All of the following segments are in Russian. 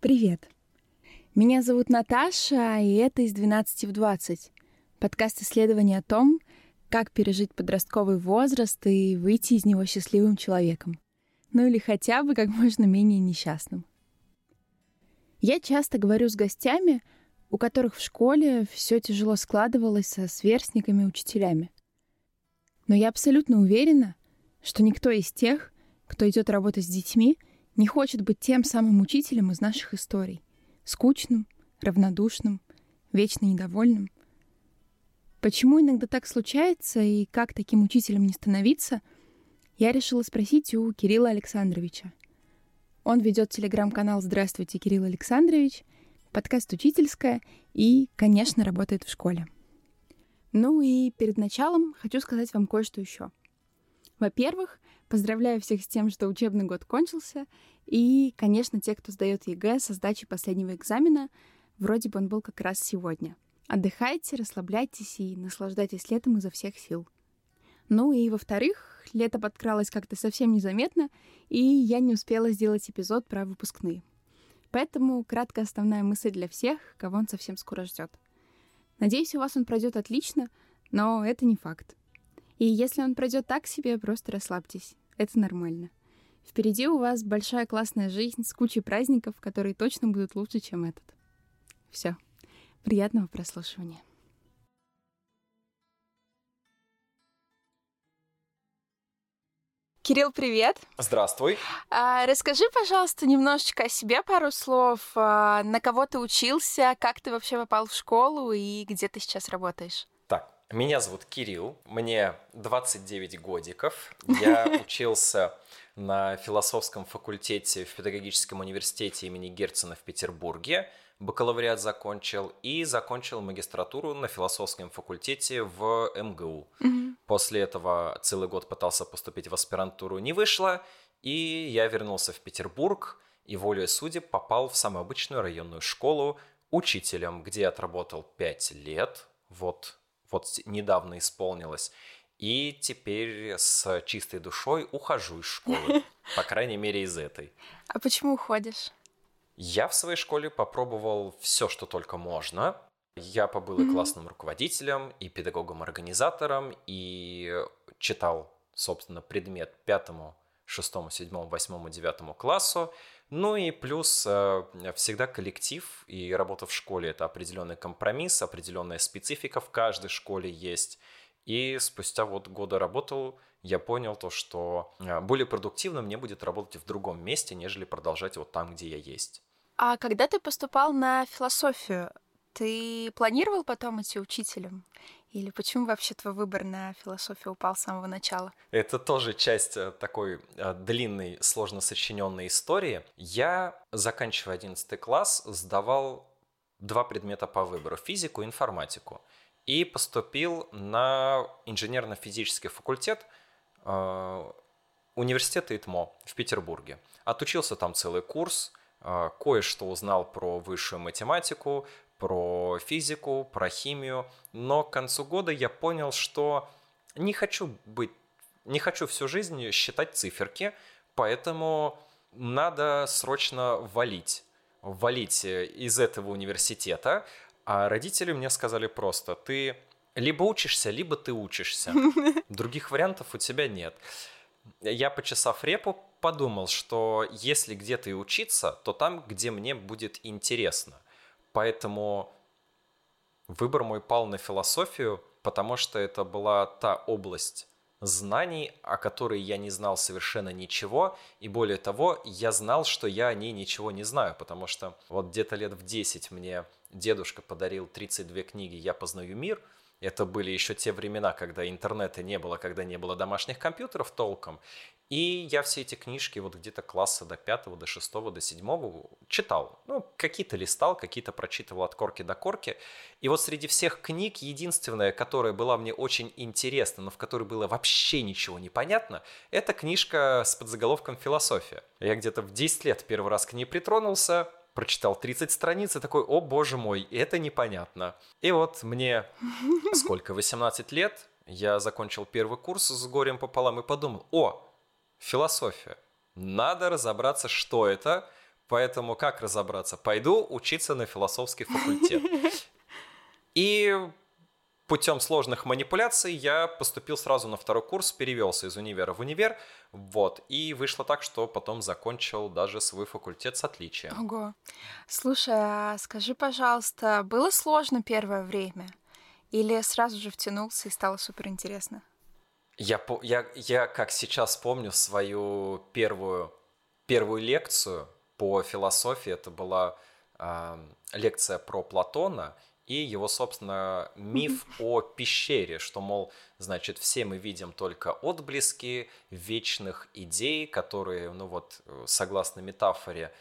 Привет! Меня зовут Наташа, и это из 12 в 20. Подкаст исследования о том, как пережить подростковый возраст и выйти из него счастливым человеком. Ну или хотя бы как можно менее несчастным. Я часто говорю с гостями, у которых в школе все тяжело складывалось со сверстниками и учителями. Но я абсолютно уверена, что никто из тех, кто идет работать с детьми, не хочет быть тем самым учителем из наших историй. Скучным, равнодушным, вечно недовольным. Почему иногда так случается и как таким учителем не становиться, я решила спросить у Кирилла Александровича. Он ведет телеграм-канал «Здравствуйте, Кирилл Александрович», подкаст «Учительская» и, конечно, работает в школе. Ну и перед началом хочу сказать вам кое-что еще. Во-первых, поздравляю всех с тем, что учебный год кончился, и, конечно, те, кто сдает ЕГЭ со сдачей последнего экзамена, вроде бы он был как раз сегодня. Отдыхайте, расслабляйтесь и наслаждайтесь летом изо всех сил. Ну и, во-вторых, лето подкралось как-то совсем незаметно, и я не успела сделать эпизод про выпускные. Поэтому краткая основная мысль для всех, кого он совсем скоро ждет — Надеюсь, у вас он пройдет отлично, но это не факт. И если он пройдет так себе, просто расслабьтесь. Это нормально. Впереди у вас большая классная жизнь с кучей праздников, которые точно будут лучше, чем этот. Все. Приятного прослушивания. Кирилл, привет. Здравствуй. А, расскажи, пожалуйста, немножечко о себе, пару слов. А, на кого ты учился, как ты вообще попал в школу и где ты сейчас работаешь? Меня зовут Кирилл, мне 29 годиков. Я учился на философском факультете в педагогическом университете имени Герцена в Петербурге бакалавриат закончил и закончил магистратуру на философском факультете в МГУ. Mm-hmm. После этого целый год пытался поступить в аспирантуру, не вышло, и я вернулся в Петербург и волей судеб попал в самую обычную районную школу учителем, где отработал 5 лет, вот, вот недавно исполнилось, и теперь с чистой душой ухожу из школы, по крайней мере из этой. А почему уходишь? Я в своей школе попробовал все, что только можно. Я побыл и классным руководителем, и педагогом-организатором, и читал, собственно, предмет пятому, шестому, седьмому, восьмому, девятому классу. Ну и плюс э, всегда коллектив и работа в школе – это определенный компромисс, определенная специфика в каждой школе есть. И спустя вот года работал, я понял то, что э, более продуктивно мне будет работать в другом месте, нежели продолжать вот там, где я есть. А когда ты поступал на философию, ты планировал потом идти учителем? Или почему вообще твой выбор на философию упал с самого начала? Это тоже часть э, такой э, длинной, сложно сочиненной истории. Я, заканчивая 11 класс, сдавал два предмета по выбору – физику и информатику. И поступил на инженерно-физический факультет э, университета ИТМО в Петербурге. Отучился там целый курс – кое-что узнал про высшую математику, про физику, про химию, но к концу года я понял, что не хочу быть, не хочу всю жизнь считать циферки, поэтому надо срочно валить, валить из этого университета. А родители мне сказали просто, ты либо учишься, либо ты учишься. Других вариантов у тебя нет. Я, почесав репу, подумал, что если где-то и учиться, то там, где мне будет интересно. Поэтому выбор мой пал на философию, потому что это была та область знаний, о которой я не знал совершенно ничего, и более того, я знал, что я о ней ничего не знаю, потому что вот где-то лет в 10 мне дедушка подарил 32 книги «Я познаю мир», это были еще те времена, когда интернета не было, когда не было домашних компьютеров толком. И я все эти книжки вот где-то класса до пятого, до шестого, до седьмого читал. Ну, какие-то листал, какие-то прочитывал от корки до корки. И вот среди всех книг единственная, которая была мне очень интересна, но в которой было вообще ничего не понятно, это книжка с подзаголовком «Философия». Я где-то в 10 лет первый раз к ней притронулся, прочитал 30 страниц и такой, о боже мой, это непонятно. И вот мне сколько, 18 лет, я закончил первый курс с горем пополам и подумал, о, философия. Надо разобраться, что это, Поэтому как разобраться? Пойду учиться на философский факультет. И путем сложных манипуляций я поступил сразу на второй курс, перевелся из универа в универ, вот, и вышло так, что потом закончил даже свой факультет с отличием. Ого. Слушай, а скажи, пожалуйста, было сложно первое время? Или сразу же втянулся и стало супер интересно? Я, я, я как сейчас помню свою первую, первую лекцию по философии, это была э, лекция про Платона, и его, собственно, миф о пещере, что, мол, значит, все мы видим только отблески вечных идей, которые, ну вот, согласно метафоре,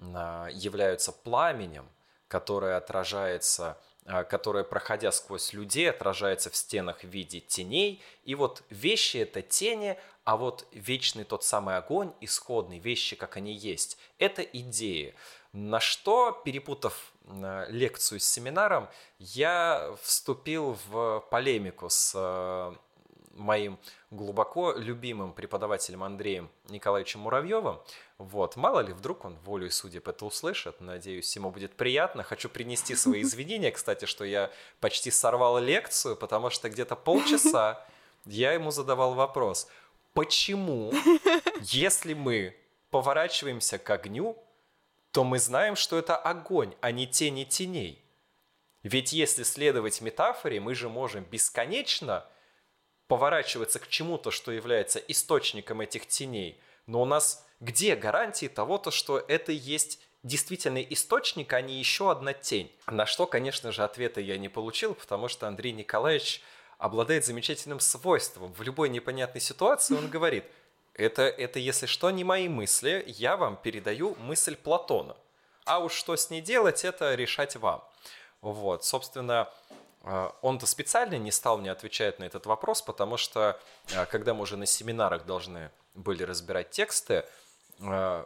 а, являются пламенем, которое отражается а, которое, проходя сквозь людей, отражается в стенах в виде теней. И вот вещи — это тени, а вот вечный тот самый огонь, исходный, вещи, как они есть, это идеи. На что, перепутав э, лекцию с семинаром, я вступил в полемику с э, моим глубоко любимым преподавателем Андреем Николаевичем Муравьевым. Вот, мало ли, вдруг он волю и судеб это услышит. Надеюсь, ему будет приятно. Хочу принести свои извинения, кстати, что я почти сорвал лекцию, потому что где-то полчаса я ему задавал вопрос, почему, если мы поворачиваемся к огню, то мы знаем, что это огонь, а не тени теней. Ведь если следовать метафоре, мы же можем бесконечно поворачиваться к чему-то, что является источником этих теней. Но у нас где гарантии того-то, что это есть действительный источник, а не еще одна тень? На что, конечно же, ответа я не получил, потому что Андрей Николаевич обладает замечательным свойством. В любой непонятной ситуации он говорит – это, это, если что, не мои мысли, я вам передаю мысль Платона. А уж что с ней делать, это решать вам. Вот, собственно, э, он-то специально не стал мне отвечать на этот вопрос, потому что, э, когда мы уже на семинарах должны были разбирать тексты, э,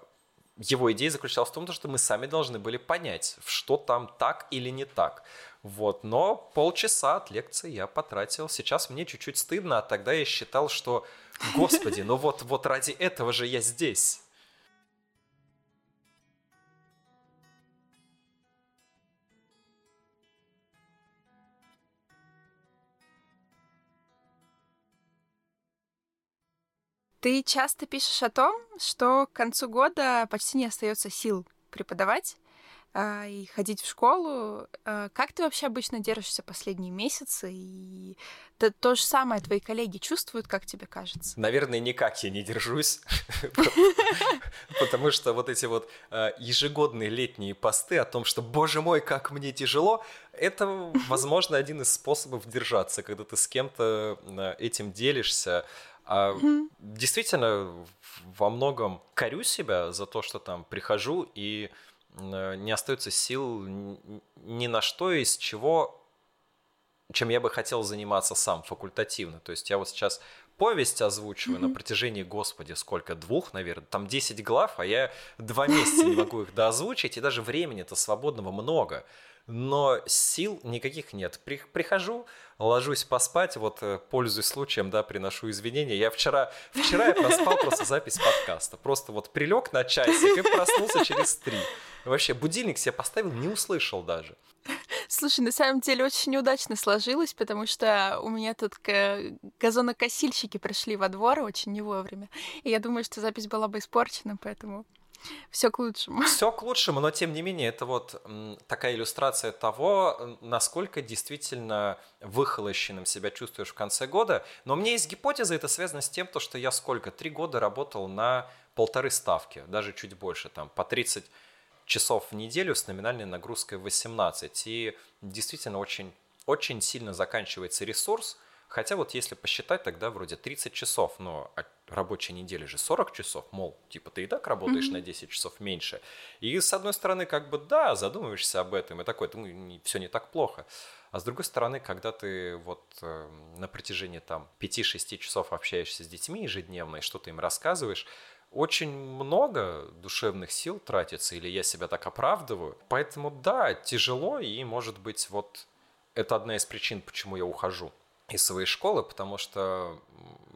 его идея заключалась в том, что мы сами должны были понять, что там так или не так. Вот, но полчаса от лекции я потратил. Сейчас мне чуть-чуть стыдно, а тогда я считал, что Господи, ну вот, вот ради этого же я здесь. Ты часто пишешь о том, что к концу года почти не остается сил преподавать, и ходить в школу. А, как ты вообще обычно держишься последние месяцы? И то, то же самое твои коллеги чувствуют, как тебе кажется? Наверное, никак я не держусь, потому что вот эти вот а, ежегодные летние посты о том, что, боже мой, как мне тяжело, это, возможно, один из способов держаться, когда ты с кем-то этим делишься. А действительно, во многом корю себя за то, что там прихожу и не остается сил ни на что, из чего чем я бы хотел заниматься сам факультативно. То есть я вот сейчас повесть озвучиваю mm-hmm. на протяжении, господи, сколько, двух, наверное, там 10 глав, а я два месяца не могу их доозвучить, и даже времени-то свободного много. Но сил никаких нет. Прихожу, ложусь поспать, вот э, пользуясь случаем, да, приношу извинения. Я вчера, вчера я проспал просто запись подкаста. Просто вот прилег на часик и проснулся через три. Вообще, будильник себе поставил, не услышал даже. Слушай, на самом деле очень неудачно сложилось, потому что у меня тут газонокосильщики пришли во двор очень не вовремя. И я думаю, что запись была бы испорчена, поэтому все к лучшему. Все к лучшему, но тем не менее, это вот такая иллюстрация того, насколько действительно выхолощенным себя чувствуешь в конце года. Но у меня есть гипотеза, это связано с тем, что я сколько? Три года работал на полторы ставки, даже чуть больше, там, по 30 часов в неделю с номинальной нагрузкой 18. И действительно очень, очень сильно заканчивается ресурс. Хотя вот если посчитать, тогда вроде 30 часов, но рабочей недели же 40 часов, мол, типа ты и так работаешь mm-hmm. на 10 часов меньше. И с одной стороны, как бы да, задумываешься об этом, и такой, ну, все не так плохо. А с другой стороны, когда ты вот э, на протяжении там 5-6 часов общаешься с детьми ежедневно и что-то им рассказываешь, очень много душевных сил тратится, или я себя так оправдываю. Поэтому да, тяжело, и может быть вот это одна из причин, почему я ухожу из своей школы, потому что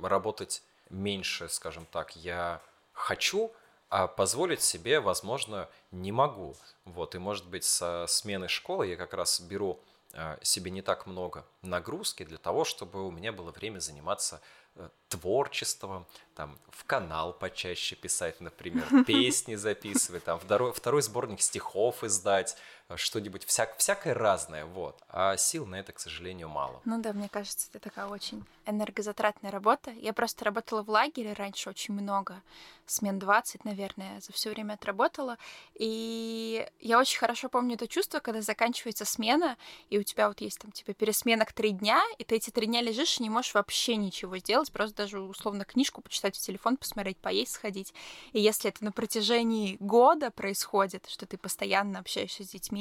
работать меньше, скажем так, я хочу, а позволить себе, возможно, не могу. Вот, и может быть со смены школы я как раз беру а, себе не так много нагрузки для того, чтобы у меня было время заниматься э, творчеством, там, в канал почаще писать, например, песни записывать, там, второй, второй сборник стихов издать, что-нибудь, всяк, всякое разное, вот. А сил на это, к сожалению, мало. Ну да, мне кажется, это такая очень энергозатратная работа. Я просто работала в лагере раньше очень много, смен 20, наверное, за все время отработала, и я очень хорошо помню это чувство, когда заканчивается смена, и у тебя вот есть там, типа, пересменок три дня, и ты эти три дня лежишь и не можешь вообще ничего сделать, просто даже условно книжку почитать в телефон, посмотреть, поесть, сходить. И если это на протяжении года происходит, что ты постоянно общаешься с детьми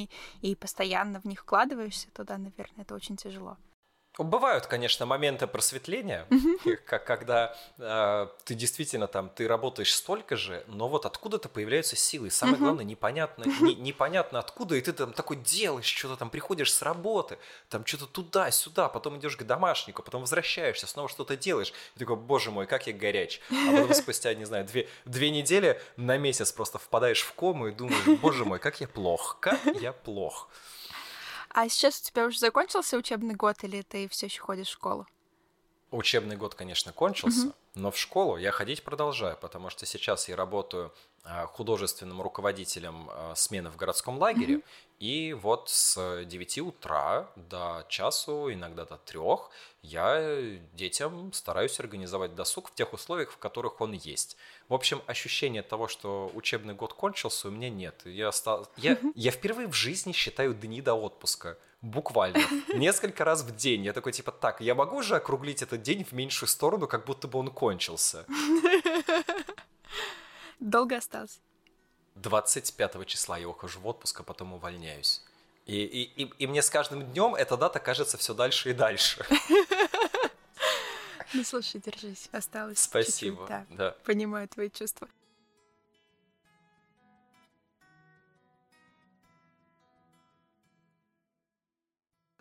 и постоянно в них вкладываешься, то да, наверное, это очень тяжело. Бывают, конечно, моменты просветления, как, когда э, ты действительно там, ты работаешь столько же, но вот откуда-то появляются силы. И самое главное, непонятно, не, непонятно откуда, и ты там такой делаешь, что-то там приходишь с работы, там что-то туда-сюда, потом идешь к домашнику, потом возвращаешься, снова что-то делаешь. И такой, боже мой, как я горяч. А потом спустя, не знаю, две, две недели на месяц просто впадаешь в кому и думаешь, боже мой, как я плох, как я плох. А сейчас у тебя уже закончился учебный год или ты все еще ходишь в школу? Учебный год, конечно, кончился, угу. но в школу я ходить продолжаю, потому что сейчас я работаю художественным руководителем а, смены в городском лагере, угу. и вот с 9 утра до часу, иногда до трех, я детям стараюсь организовать досуг в тех условиях, в которых он есть. В общем, ощущение того, что учебный год кончился, у меня нет. Я, стал... я, я впервые в жизни считаю дни до отпуска. Буквально. Несколько раз в день. Я такой, типа, так, я могу же округлить этот день в меньшую сторону, как будто бы он кончился. Долго остался? 25 числа я ухожу в отпуск, а потом увольняюсь. И, и, и, и мне с каждым днем эта дата кажется все дальше и дальше. Ну, слушай, держись, осталось Спасибо, да. Понимаю твои чувства.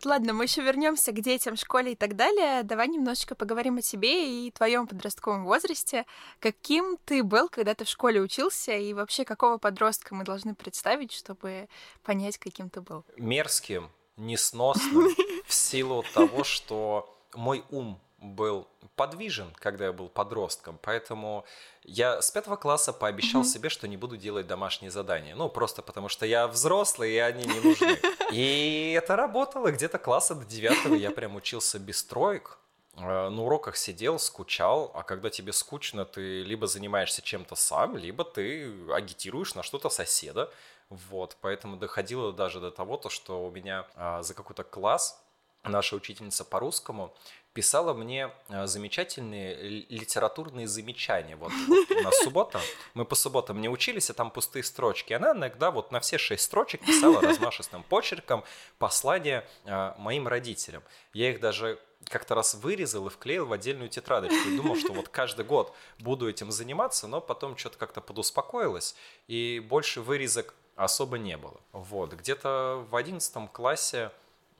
Ладно, мы еще вернемся к детям, школе и так далее. Давай немножечко поговорим о себе и твоем подростковом возрасте. Каким ты был, когда ты в школе учился, и вообще какого подростка мы должны представить, чтобы понять, каким ты был? Мерзким, несносным, в силу того, что мой ум был подвижен, когда я был подростком, поэтому я с пятого класса пообещал mm-hmm. себе, что не буду делать домашние задания. Ну, просто потому что я взрослый, и они не нужны. И это работало. Где-то класса до девятого я прям учился без троек. Э, на уроках сидел, скучал, а когда тебе скучно, ты либо занимаешься чем-то сам, либо ты агитируешь на что-то соседа. Вот, поэтому доходило даже до того, то, что у меня а, за какой-то класс наша учительница по русскому писала мне э, замечательные литературные замечания. Вот, вот у нас суббота, мы по субботам не учились, а там пустые строчки. Она иногда вот на все шесть строчек писала размашистым почерком послания э, моим родителям. Я их даже как-то раз вырезал и вклеил в отдельную тетрадочку. И думал, что вот каждый год буду этим заниматься, но потом что-то как-то подуспокоилось, и больше вырезок особо не было. Вот, где-то в одиннадцатом классе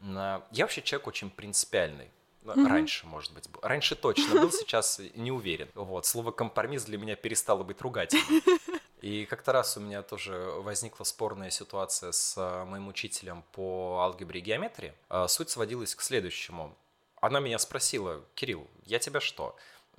я вообще человек очень принципиальный. Mm-hmm. Раньше, может быть. Раньше точно был, сейчас не уверен. Вот. Слово компромисс для меня перестало быть ругательным. И как-то раз у меня тоже возникла спорная ситуация с а, моим учителем по алгебре и геометрии. А, суть сводилась к следующему. Она меня спросила, Кирилл, я тебя что,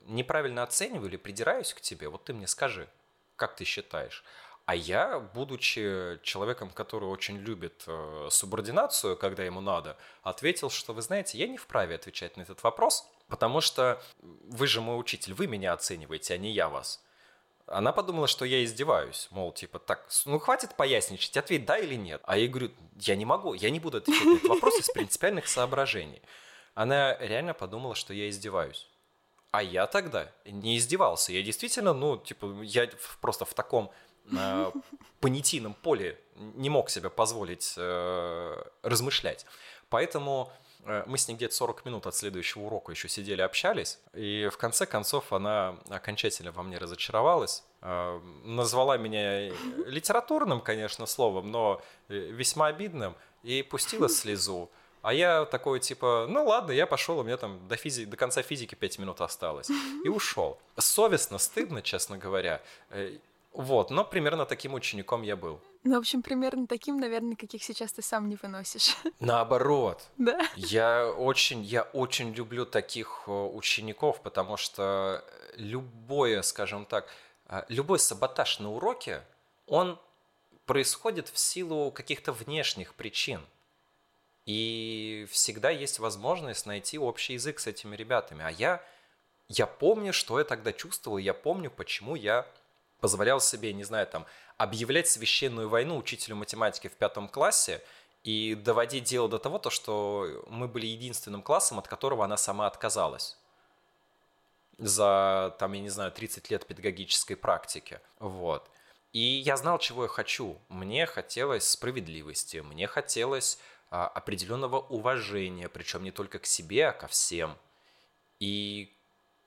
неправильно оцениваю или придираюсь к тебе? Вот ты мне скажи, как ты считаешь? А я, будучи человеком, который очень любит э, субординацию, когда ему надо, ответил, что, вы знаете, я не вправе отвечать на этот вопрос, потому что вы же мой учитель, вы меня оцениваете, а не я вас. Она подумала, что я издеваюсь, мол, типа, так, ну хватит поясничать, ответь да или нет. А я говорю, я не могу, я не буду отвечать на этот вопрос из принципиальных соображений. Она реально подумала, что я издеваюсь. А я тогда не издевался. Я действительно, ну, типа, я просто в таком на понятийном поле не мог себе позволить э, размышлять. Поэтому э, мы с ней где-то 40 минут от следующего урока еще сидели, общались, и в конце концов она окончательно во мне разочаровалась, э, назвала меня литературным, конечно, словом, но э, весьма обидным, и пустила слезу. А я такой, типа, ну ладно, я пошел, у меня там до, физи- до конца физики 5 минут осталось. И ушел. Совестно, стыдно, честно говоря. Э, Вот, но примерно таким учеником я был. Ну, в общем, примерно таким, наверное, каких сейчас ты сам не выносишь. Наоборот. Да. Я очень, я очень люблю таких э, учеников, потому что любое, скажем так, э, любой саботаж на уроке, он происходит в силу каких-то внешних причин. И всегда есть возможность найти общий язык с этими ребятами. А я, я помню, что я тогда чувствовал, я помню, почему я позволял себе, не знаю, там, объявлять священную войну учителю математики в пятом классе и доводить дело до того, то, что мы были единственным классом, от которого она сама отказалась за, там, я не знаю, 30 лет педагогической практики. Вот. И я знал, чего я хочу. Мне хотелось справедливости, мне хотелось а, определенного уважения, причем не только к себе, а ко всем. И,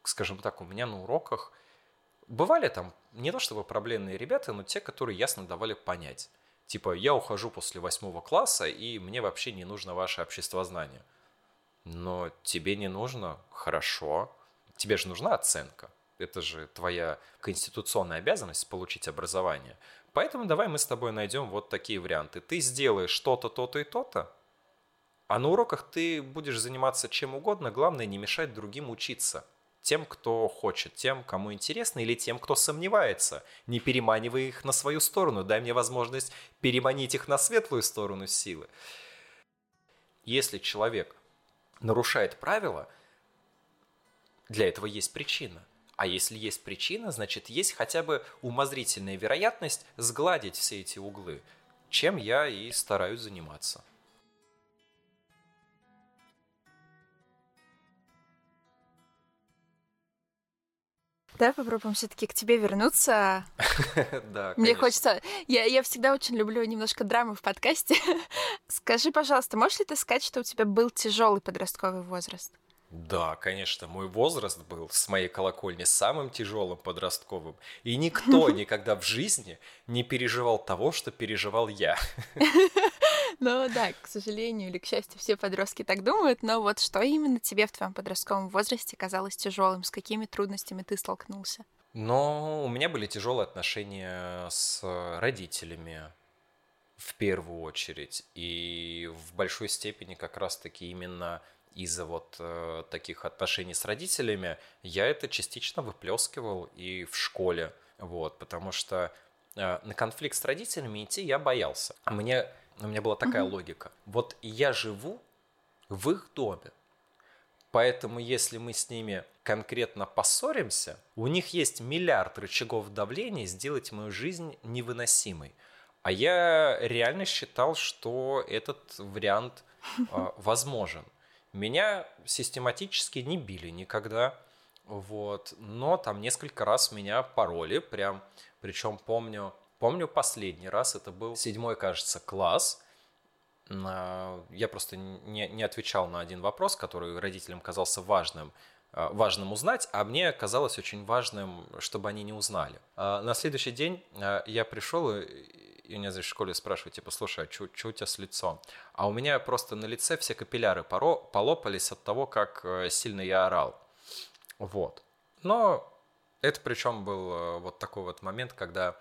скажем так, у меня на уроках бывали там не то чтобы проблемные ребята, но те, которые ясно давали понять. Типа, я ухожу после восьмого класса, и мне вообще не нужно ваше обществознание. Но тебе не нужно, хорошо. Тебе же нужна оценка. Это же твоя конституционная обязанность получить образование. Поэтому давай мы с тобой найдем вот такие варианты. Ты сделаешь что-то, то-то и то-то, а на уроках ты будешь заниматься чем угодно, главное не мешать другим учиться – тем, кто хочет, тем, кому интересно, или тем, кто сомневается. Не переманивай их на свою сторону, дай мне возможность переманить их на светлую сторону силы. Если человек нарушает правила, для этого есть причина. А если есть причина, значит есть хотя бы умозрительная вероятность сгладить все эти углы, чем я и стараюсь заниматься. Давай попробуем все-таки к тебе вернуться. Да, Мне хочется... Я, я всегда очень люблю немножко драмы в подкасте. Скажи, пожалуйста, можешь ли ты сказать, что у тебя был тяжелый подростковый возраст? Да, конечно, мой возраст был с моей колокольни самым тяжелым подростковым. И никто никогда в жизни не переживал того, что переживал я. Ну да, к сожалению или к счастью, все подростки так думают, но вот что именно тебе в твоем подростковом возрасте казалось тяжелым, с какими трудностями ты столкнулся? Но у меня были тяжелые отношения с родителями в первую очередь. И в большой степени как раз-таки именно из-за вот э, таких отношений с родителями я это частично выплескивал и в школе. Вот, потому что э, на конфликт с родителями идти я боялся. Мне у меня была такая угу. логика. Вот я живу в их доме. Поэтому, если мы с ними конкретно поссоримся, у них есть миллиард рычагов давления сделать мою жизнь невыносимой. А я реально считал, что этот вариант э, возможен. Меня систематически не били никогда, вот, но там несколько раз меня пароли, прям, причем помню, Помню последний раз, это был седьмой, кажется, класс. Я просто не, не отвечал на один вопрос, который родителям казался важным, а, важным узнать, а мне казалось очень важным, чтобы они не узнали. А, на следующий день а, я пришел, и меня здесь в школе спрашивают, типа, слушай, а что у тебя с лицом? А у меня просто на лице все капилляры поро полопались от того, как э, сильно я орал. Вот. Но это причем был э, вот такой вот момент, когда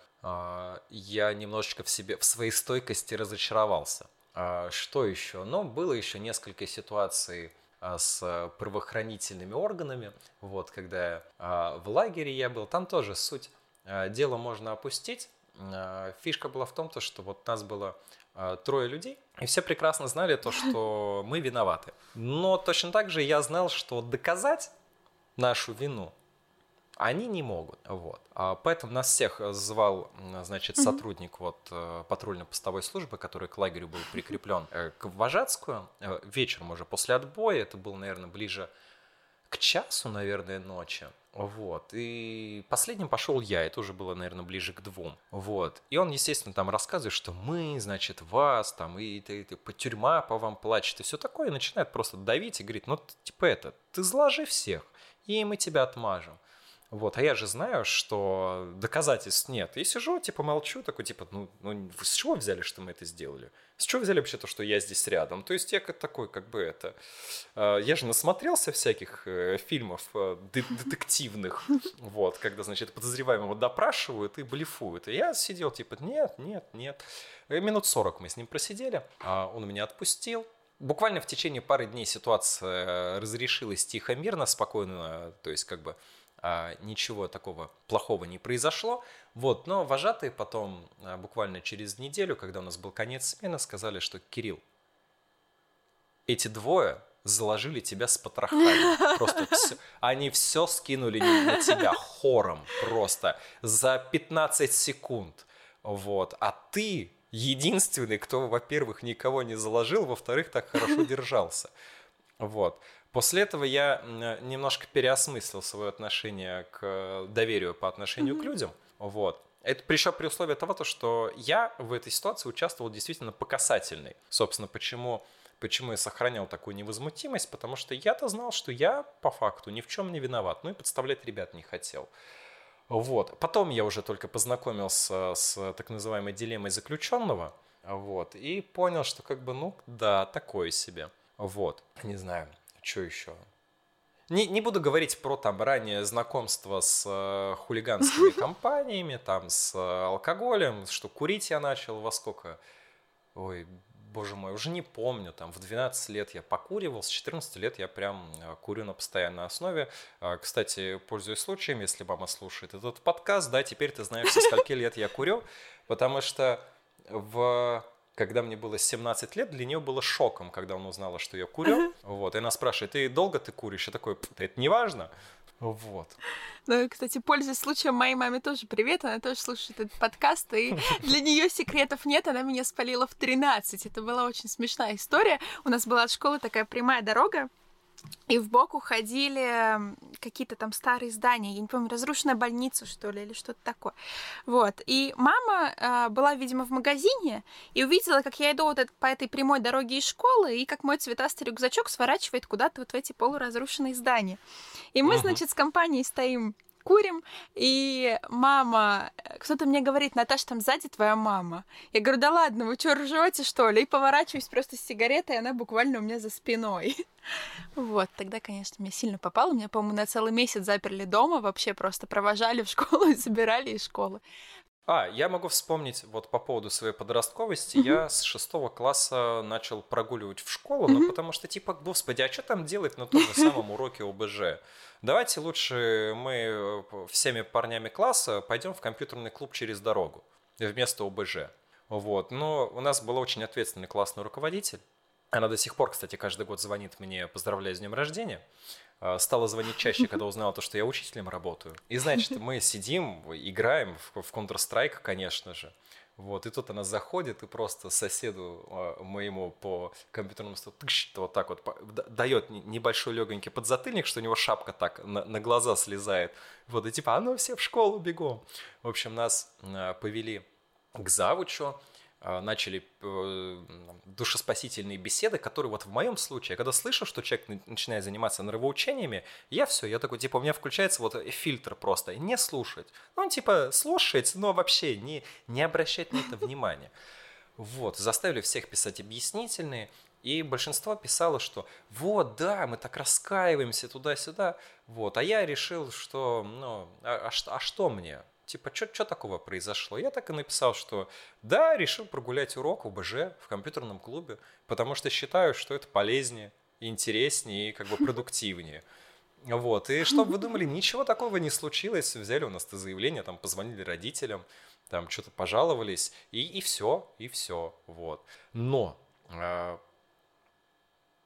я немножечко в себе, в своей стойкости разочаровался. А, что еще? Ну, было еще несколько ситуаций а, с правоохранительными органами. Вот, когда в лагере я был, там тоже суть дела можно опустить. Фишка была в том, то, что вот нас было трое людей, и все прекрасно знали то, что мы виноваты. Но точно так же я знал, что доказать нашу вину они не могут, вот. А поэтому нас всех звал, значит, сотрудник вот э, патрульно-постовой службы, который к лагерю был прикреплен э, к Вожатскую. Э, вечером уже после отбоя, это было, наверное, ближе к часу, наверное, ночи. Вот. И последним пошел я, это уже было, наверное, ближе к двум. Вот. И он, естественно, там рассказывает, что мы, значит, вас, там, и, и, и, и тюрьма по вам плачет, и все такое, и начинает просто давить и говорит, ну, типа это, ты зложи всех, и мы тебя отмажем. Вот, а я же знаю, что доказательств нет. И сижу, типа, молчу, такой, типа, ну, ну с чего взяли, что мы это сделали? С чего взяли вообще то, что я здесь рядом? То есть я как такой, как бы это... Э, я же насмотрелся всяких э, фильмов э, детективных, вот, когда, значит, подозреваемого допрашивают и блефуют. И я сидел, типа, нет, нет, нет. И минут 40 мы с ним просидели, а он меня отпустил, Буквально в течение пары дней ситуация разрешилась тихо, мирно, спокойно, то есть как бы ничего такого плохого не произошло. Вот, но вожатые потом, а, буквально через неделю, когда у нас был конец смены, сказали, что Кирилл, эти двое заложили тебя с потрохами. Просто все, они все скинули на тебя хором просто за 15 секунд. Вот. А ты единственный, кто, во-первых, никого не заложил, во-вторых, так хорошо держался. Вот. После этого я немножко переосмыслил свое отношение к доверию по отношению mm-hmm. к людям. Вот. Это еще при условии того, что я в этой ситуации участвовал действительно по касательной. Собственно, почему, почему я сохранял такую невозмутимость, потому что я-то знал, что я по факту ни в чем не виноват, ну и подставлять ребят не хотел. Вот. Потом я уже только познакомился с так называемой дилеммой заключенного, вот, и понял, что как бы, ну, да, такое себе. Вот, не знаю, что еще? Не, не буду говорить про там раннее знакомство с э, хулиганскими компаниями, там с э, алкоголем, что курить я начал во сколько? Ой, боже мой, уже не помню, там в 12 лет я покуривал, с 14 лет я прям э, курю на постоянной основе. Э, кстати, пользуясь случаем, если мама слушает этот подкаст, да, теперь ты знаешь, со скольки лет я курю, потому что в когда мне было 17 лет, для нее было шоком, когда она узнала, что я курю. Uh-huh. Вот, и она спрашивает, ты долго ты куришь? Я такой, это не важно. Вот. Ну, кстати, пользуясь случаем, моей маме тоже привет, она тоже слушает этот подкаст, и для нее секретов нет, она меня спалила в 13. Это была очень смешная история. У нас была от школы такая прямая дорога, и в бок уходили какие-то там старые здания, я не помню, разрушенная больница, что ли, или что-то такое. Вот. И мама э, была, видимо, в магазине и увидела, как я иду вот это, по этой прямой дороге из школы, и как мой цветастый рюкзачок сворачивает куда-то вот в эти полуразрушенные здания. И мы, uh-huh. значит, с компанией стоим курим, и мама, кто-то мне говорит, Наташа, там сзади твоя мама. Я говорю, да ладно, вы что, ржете, что ли? И поворачиваюсь просто с сигаретой, и она буквально у меня за спиной. Вот, тогда, конечно, мне сильно попало. Меня, по-моему, на целый месяц заперли дома, вообще просто провожали в школу и забирали из школы. А, я могу вспомнить вот по поводу своей подростковости. Mm-hmm. Я с шестого класса начал прогуливать в школу, mm-hmm. ну потому что типа, господи, а что там делать на том же самом уроке ОБЖ? Давайте лучше мы э, всеми парнями класса пойдем в компьютерный клуб через дорогу вместо ОБЖ. Вот. Но у нас был очень ответственный классный руководитель. Она до сих пор, кстати, каждый год звонит мне, поздравляя с днем рождения. А, стала звонить чаще, когда узнала то, что я учителем работаю. И значит, мы сидим, играем в Counter-Strike, конечно же. Вот, и тут она заходит и просто соседу а, моему по компьютерному столу тыщ, вот так вот дает небольшой легонький подзатыльник, что у него шапка так на, на глаза слезает. Вот, и типа, а ну все в школу бегом. В общем, нас а, повели к завучу, начали э, душеспасительные беседы, которые вот в моем случае, когда слышу, что человек начинает заниматься нравоучениями, я все, я такой, типа, у меня включается вот фильтр просто, не слушать. Ну, типа, слушать, но вообще не, не обращать на это внимания. Вот, заставили всех писать объяснительные, и большинство писало, что вот, да, мы так раскаиваемся туда-сюда, вот, а я решил, что, ну, а, а, а что мне? Типа, что такого произошло? Я так и написал, что да, решил прогулять урок УБЖ в компьютерном клубе, потому что считаю, что это полезнее, интереснее и как бы продуктивнее. Вот, и чтобы вы думали, ничего такого не случилось, взяли у нас это заявление, там позвонили родителям, там что-то пожаловались, и, и все, и все, вот. Но а,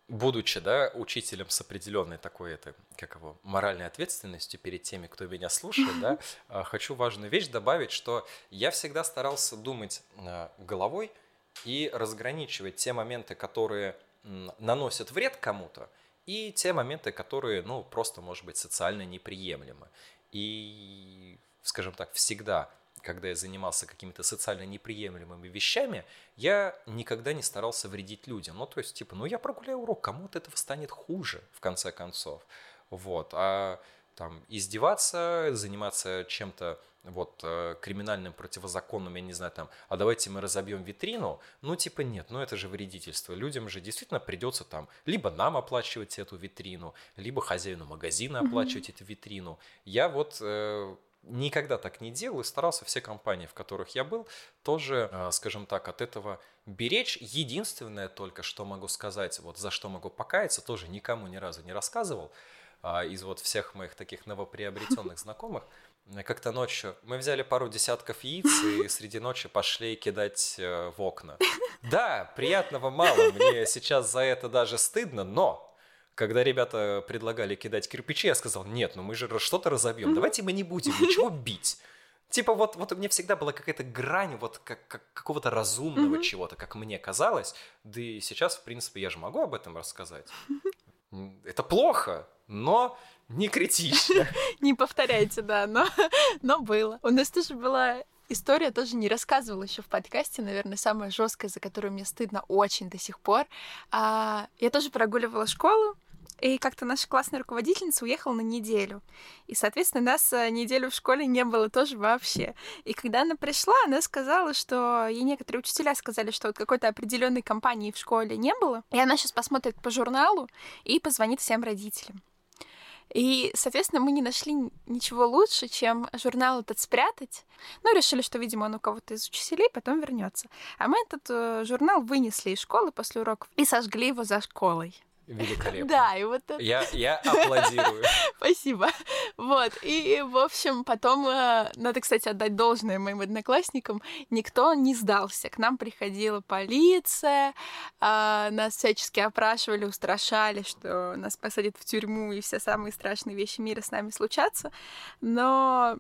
будучи, да, учителем с определенной такой, это, как его, моральной ответственностью перед теми, кто меня слушает, да, а, хочу важную вещь добавить, что я всегда старался думать а, головой и разграничивать те моменты, которые наносят вред кому-то, и те моменты, которые, ну, просто, может быть, социально неприемлемы. И, скажем так, всегда когда я занимался какими-то социально неприемлемыми вещами, я никогда не старался вредить людям. Ну, то есть, типа, ну, я прогуляю урок, кому от этого станет хуже, в конце концов. Вот. А там издеваться, заниматься чем-то вот э, криминальным, противозаконным, я не знаю, там, а давайте мы разобьем витрину, ну, типа, нет, ну, это же вредительство. Людям же действительно придется там либо нам оплачивать эту витрину, либо хозяину магазина оплачивать mm-hmm. эту витрину. Я вот э, никогда так не делал и старался все компании, в которых я был, тоже, э, скажем так, от этого беречь. Единственное только, что могу сказать, вот за что могу покаяться, тоже никому ни разу не рассказывал, а, из вот всех моих таких новоприобретенных знакомых – как-то ночью мы взяли пару десятков яиц и среди ночи пошли кидать э, в окна. Да, приятного мало, мне сейчас за это даже стыдно, но когда ребята предлагали кидать кирпичи, я сказал, нет, ну мы же что-то разобьем, давайте мы не будем ничего бить. Типа вот, вот у меня всегда была какая-то грань вот как, как какого-то разумного mm-hmm. чего-то, как мне казалось. Да и сейчас, в принципе, я же могу об этом рассказать. Это плохо, но не критично. Не повторяйте, да, но, но было. У нас тоже была история, тоже не рассказывала еще в подкасте, наверное, самая жесткая, за которую мне стыдно очень до сих пор. А, я тоже прогуливала школу, и как-то наша классная руководительница уехала на неделю. И, соответственно, нас э, неделю в школе не было тоже вообще. И когда она пришла, она сказала, что ей некоторые учителя сказали, что вот какой-то определенной компании в школе не было. И она сейчас посмотрит по журналу и позвонит всем родителям. И, соответственно, мы не нашли ничего лучше, чем журнал этот спрятать. Ну, решили, что, видимо, он у кого-то из учителей потом вернется. А мы этот э, журнал вынесли из школы после уроков и сожгли его за школой. Великолепно. Да, и вот это... Я, я аплодирую. Спасибо. Вот, и, в общем, потом, э, надо, кстати, отдать должное моим одноклассникам, никто не сдался. К нам приходила полиция, а, нас всячески опрашивали, устрашали, что нас посадят в тюрьму, и все самые страшные вещи мира с нами случатся. Но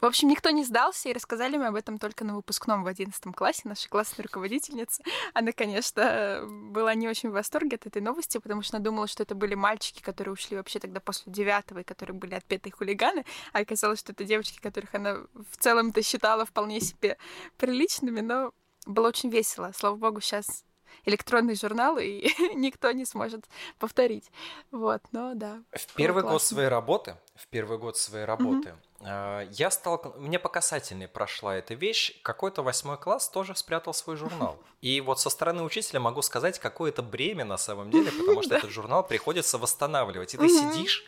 в общем, никто не сдался, и рассказали мы об этом только на выпускном в одиннадцатом классе. Наша классная руководительница, она, конечно, была не очень в восторге от этой новости, потому что она думала, что это были мальчики, которые ушли вообще тогда после девятого, и которые были отпетые хулиганы, а оказалось, что это девочки, которых она в целом-то считала вполне себе приличными, но было очень весело. Слава богу, сейчас электронный журнал, и никто не сможет повторить. Вот, но да. В первый классно. год своей работы, в первый год своей работы, mm-hmm я стал, мне по касательной прошла эта вещь, какой-то восьмой класс тоже спрятал свой журнал. И вот со стороны учителя могу сказать, какое это бремя на самом деле, потому что этот журнал приходится восстанавливать. И ты сидишь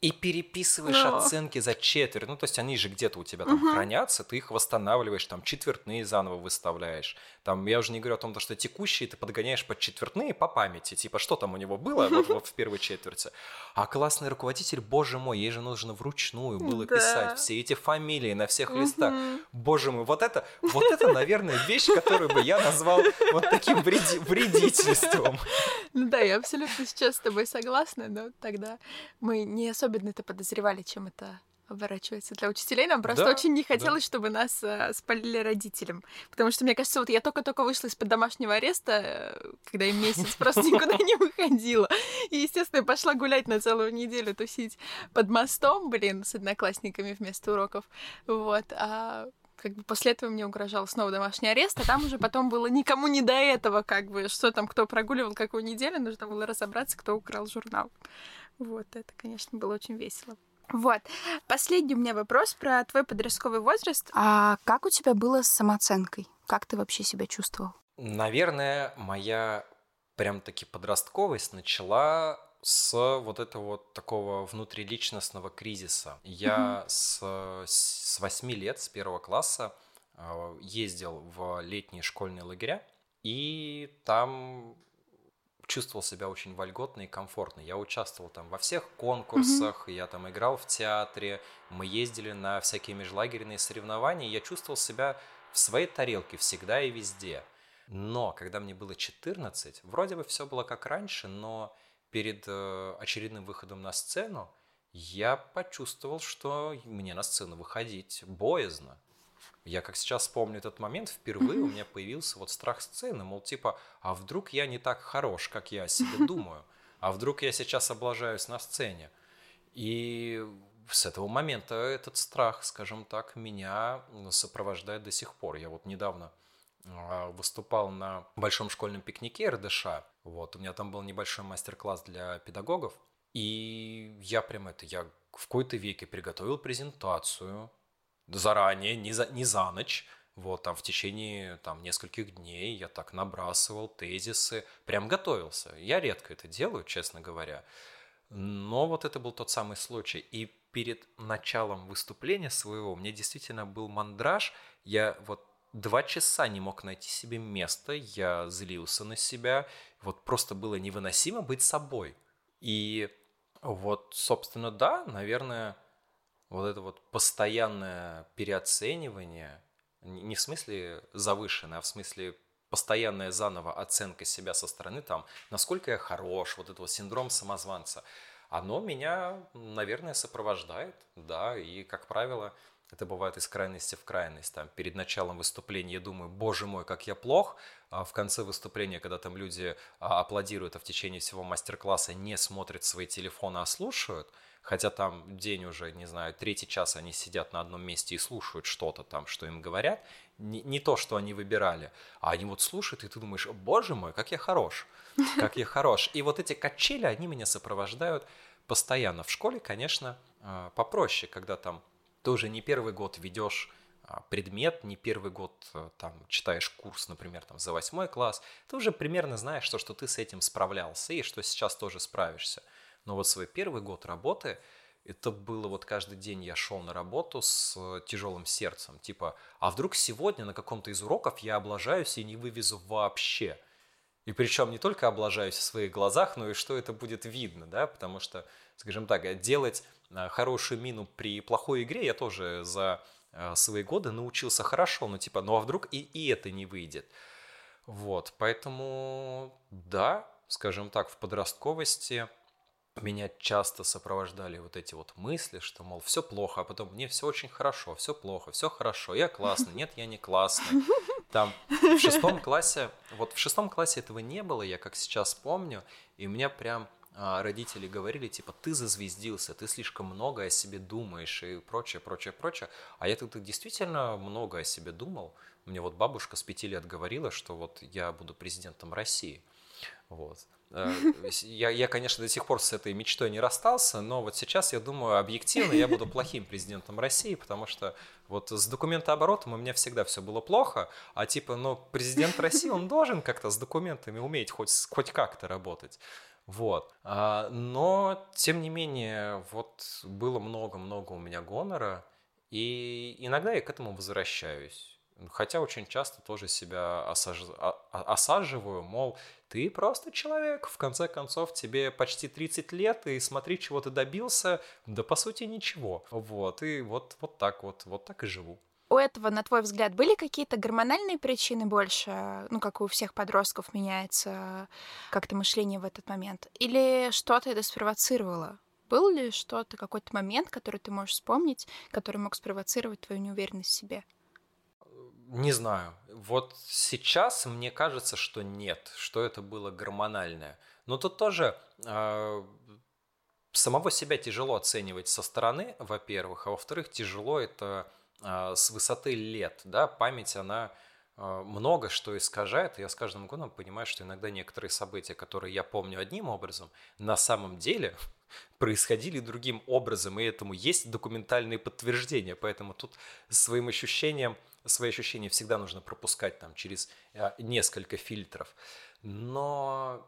и переписываешь Но. оценки за четверть. Ну, то есть они же где-то у тебя там угу. хранятся, ты их восстанавливаешь, там четвертные заново выставляешь. Там я уже не говорю о том, что текущие ты подгоняешь под четвертные по памяти. Типа, что там у него было вот, вот в первой четверти. А классный руководитель, боже мой, ей же нужно вручную было да. писать все эти фамилии на всех угу. листах. Боже мой, вот это, вот это, наверное, вещь, которую бы я назвал вот таким вреди- вредительством. Ну да, я абсолютно сейчас с тобой согласна, но тогда мы не особо особенно это подозревали, чем это оборачивается для учителей. Нам просто да, очень не хотелось, да. чтобы нас э, спалили родителям. Потому что, мне кажется, вот я только-только вышла из-под домашнего ареста, э, когда я месяц просто никуда не выходила. И, естественно, я пошла гулять на целую неделю, тусить под мостом, блин, с одноклассниками вместо уроков. Вот. А как бы после этого мне угрожал снова домашний арест, а там уже потом было никому не до этого, как бы, что там, кто прогуливал какую неделю, нужно было разобраться, кто украл журнал. Вот, это, конечно, было очень весело. Вот. Последний у меня вопрос про твой подростковый возраст. А как у тебя было с самооценкой? Как ты вообще себя чувствовал? Наверное, моя прям-таки подростковость начала с вот этого вот такого внутриличностного кризиса. Я с, с 8 лет, с первого класса э, ездил в летние школьные лагеря, и там чувствовал себя очень вольготно и комфортно. Я участвовал там во всех конкурсах, mm-hmm. я там играл в театре, мы ездили на всякие межлагерные соревнования, я чувствовал себя в своей тарелке всегда и везде. Но когда мне было 14, вроде бы все было как раньше, но перед э, очередным выходом на сцену я почувствовал, что мне на сцену выходить боязно. Я как сейчас помню этот момент, впервые у меня появился вот страх сцены, мол, типа, а вдруг я не так хорош, как я о себе думаю, а вдруг я сейчас облажаюсь на сцене. И с этого момента этот страх, скажем так, меня сопровождает до сих пор. Я вот недавно а, выступал на большом школьном пикнике РДШ. Вот, у меня там был небольшой мастер-класс для педагогов. И я прям это, я в какой-то веке приготовил презентацию заранее, не за, не за ночь, вот, там в течение там, нескольких дней я так набрасывал тезисы, прям готовился. Я редко это делаю, честно говоря. Но вот это был тот самый случай. И перед началом выступления своего мне действительно был мандраж. Я вот два часа не мог найти себе место, я злился на себя. Вот просто было невыносимо быть собой. И вот, собственно, да, наверное, вот это вот постоянное переоценивание, не в смысле завышенное, а в смысле постоянная заново оценка себя со стороны, там, насколько я хорош, вот этого синдром самозванца, оно меня, наверное, сопровождает, да, и, как правило, это бывает из крайности в крайность. Там, перед началом выступления я думаю, боже мой, как я плох. А в конце выступления, когда там люди а, аплодируют, а в течение всего мастер-класса не смотрят свои телефоны, а слушают – хотя там день уже, не знаю, третий час они сидят на одном месте и слушают что-то там, что им говорят, не, не то, что они выбирали, а они вот слушают, и ты думаешь, боже мой, как я хорош, как я хорош. И вот эти качели, они меня сопровождают постоянно. В школе, конечно, а, попроще, когда там тоже не первый год ведешь а, предмет, не первый год а, там читаешь курс, например, там за восьмой класс, ты уже примерно знаешь, что, что ты с этим справлялся и что сейчас тоже справишься. Но вот свой первый год работы, это было вот каждый день я шел на работу с э, тяжелым сердцем. Типа, а вдруг сегодня на каком-то из уроков я облажаюсь и не вывезу вообще? И причем не только облажаюсь в своих глазах, но и что это будет видно, да, потому что, скажем так, делать э, хорошую мину при плохой игре я тоже за э, свои годы научился хорошо, но типа, ну а вдруг и, и это не выйдет? Вот, поэтому, да, скажем так, в подростковости меня часто сопровождали вот эти вот мысли, что, мол, все плохо, а потом мне все очень хорошо, все плохо, все хорошо, я классный, нет, я не классный. Там в шестом классе, вот в шестом классе этого не было, я как сейчас помню, и у меня прям а, родители говорили, типа, ты зазвездился, ты слишком много о себе думаешь и прочее, прочее, прочее. А я тогда действительно много о себе думал. Мне вот бабушка с пяти лет говорила, что вот я буду президентом России. Вот. Э, я, я, конечно, до сих пор с этой мечтой не расстался, но вот сейчас я думаю, объективно я буду плохим президентом России, потому что вот с документооборотом у меня всегда все было плохо, а типа, ну, президент России, он должен как-то с документами уметь хоть, хоть как-то работать. Вот. А, но, тем не менее, вот было много-много у меня гонора, и иногда я к этому возвращаюсь. Хотя очень часто тоже себя осаж... А, осаживаю, мол, ты просто человек, в конце концов, тебе почти 30 лет, и смотри, чего ты добился, да по сути ничего. Вот, и вот, вот так вот, вот так и живу. У этого, на твой взгляд, были какие-то гормональные причины больше, ну, как у всех подростков меняется как-то мышление в этот момент? Или что-то это спровоцировало? Был ли что-то, какой-то момент, который ты можешь вспомнить, который мог спровоцировать твою неуверенность в себе? Не знаю. Вот сейчас мне кажется, что нет, что это было гормональное. Но тут тоже э, самого себя тяжело оценивать со стороны, во-первых, а во-вторых, тяжело это э, с высоты лет, да, память, она э, много что искажает, и я с каждым годом понимаю, что иногда некоторые события, которые я помню одним образом, на самом деле происходили другим образом, и этому есть документальные подтверждения, поэтому тут своим ощущением – свои ощущения всегда нужно пропускать там через э, несколько фильтров. Но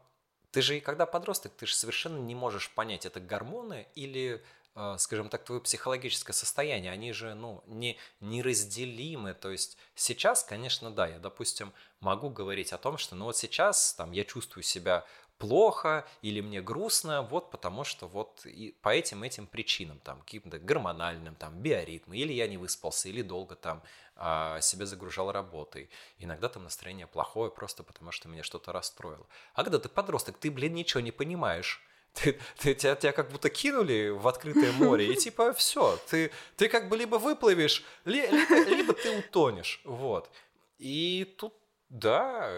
ты же и когда подросток, ты же совершенно не можешь понять, это гормоны или э, скажем так, твое психологическое состояние, они же, ну, не, неразделимы. То есть сейчас, конечно, да, я, допустим, могу говорить о том, что, ну, вот сейчас, там, я чувствую себя плохо или мне грустно, вот потому что вот и по этим этим причинам, там, каким-то гормональным, там, биоритмы, или я не выспался, или долго там а, себя загружал работой. Иногда там настроение плохое просто потому, что меня что-то расстроило. А когда ты подросток, ты, блин, ничего не понимаешь. Ты, ты, тебя, тебя как будто кинули в открытое море, и типа все, ты, ты как бы либо выплывешь, ли, либо, либо ты утонешь. Вот. И тут да,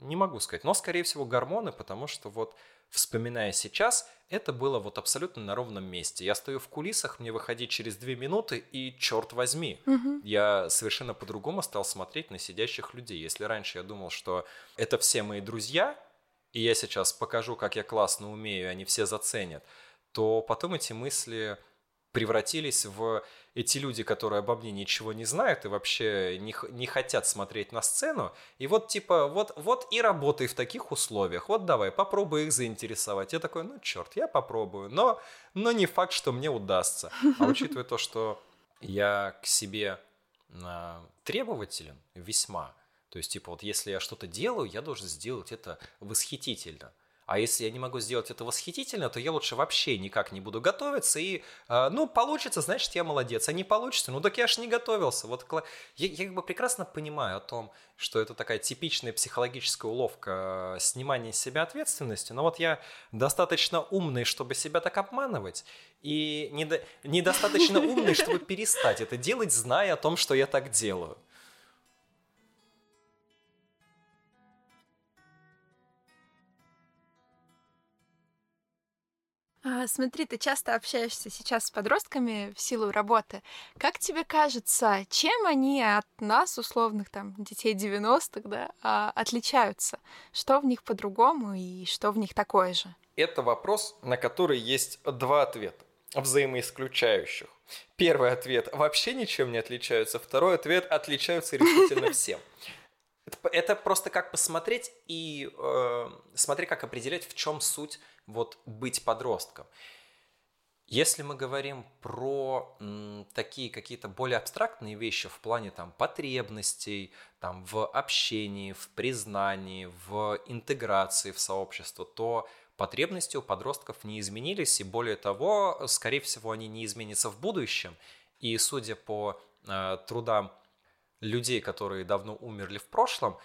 не могу сказать. Но, скорее всего, гормоны, потому что вот вспоминая сейчас, это было вот абсолютно на ровном месте. Я стою в кулисах, мне выходить через две минуты, и черт возьми, угу. я совершенно по-другому стал смотреть на сидящих людей. Если раньше я думал, что это все мои друзья, и я сейчас покажу, как я классно умею, и они все заценят, то потом эти мысли превратились в эти люди, которые обо мне ничего не знают и вообще не, не хотят смотреть на сцену. И вот типа, вот, вот и работай в таких условиях. Вот давай, попробуй их заинтересовать. Я такой, ну черт, я попробую. Но, но не факт, что мне удастся. А учитывая то, что я к себе а, требователен весьма, то есть, типа, вот если я что-то делаю, я должен сделать это восхитительно. А если я не могу сделать это восхитительно, то я лучше вообще никак не буду готовиться. И, э, ну, получится, значит, я молодец. А не получится, ну, так я ж не готовился. Вот я, я как бы прекрасно понимаю о том, что это такая типичная психологическая уловка э, снимания с себя ответственности. Но вот я достаточно умный, чтобы себя так обманывать, и недо, недостаточно умный, чтобы перестать это делать, зная о том, что я так делаю. Смотри, ты часто общаешься сейчас с подростками в силу работы. Как тебе кажется, чем они от нас, условных там детей 90-х, да, а, отличаются? Что в них по-другому и что в них такое же? Это вопрос, на который есть два ответа взаимоисключающих. Первый ответ – вообще ничем не отличаются. Второй ответ – отличаются решительно всем. Это просто как посмотреть и э, смотри, как определять, в чем суть вот быть подростком. Если мы говорим про м, такие какие-то более абстрактные вещи в плане там потребностей, там в общении, в признании, в интеграции в сообщество, то потребности у подростков не изменились, и более того, скорее всего, они не изменятся в будущем. И судя по э, трудам людей, которые давно умерли в прошлом,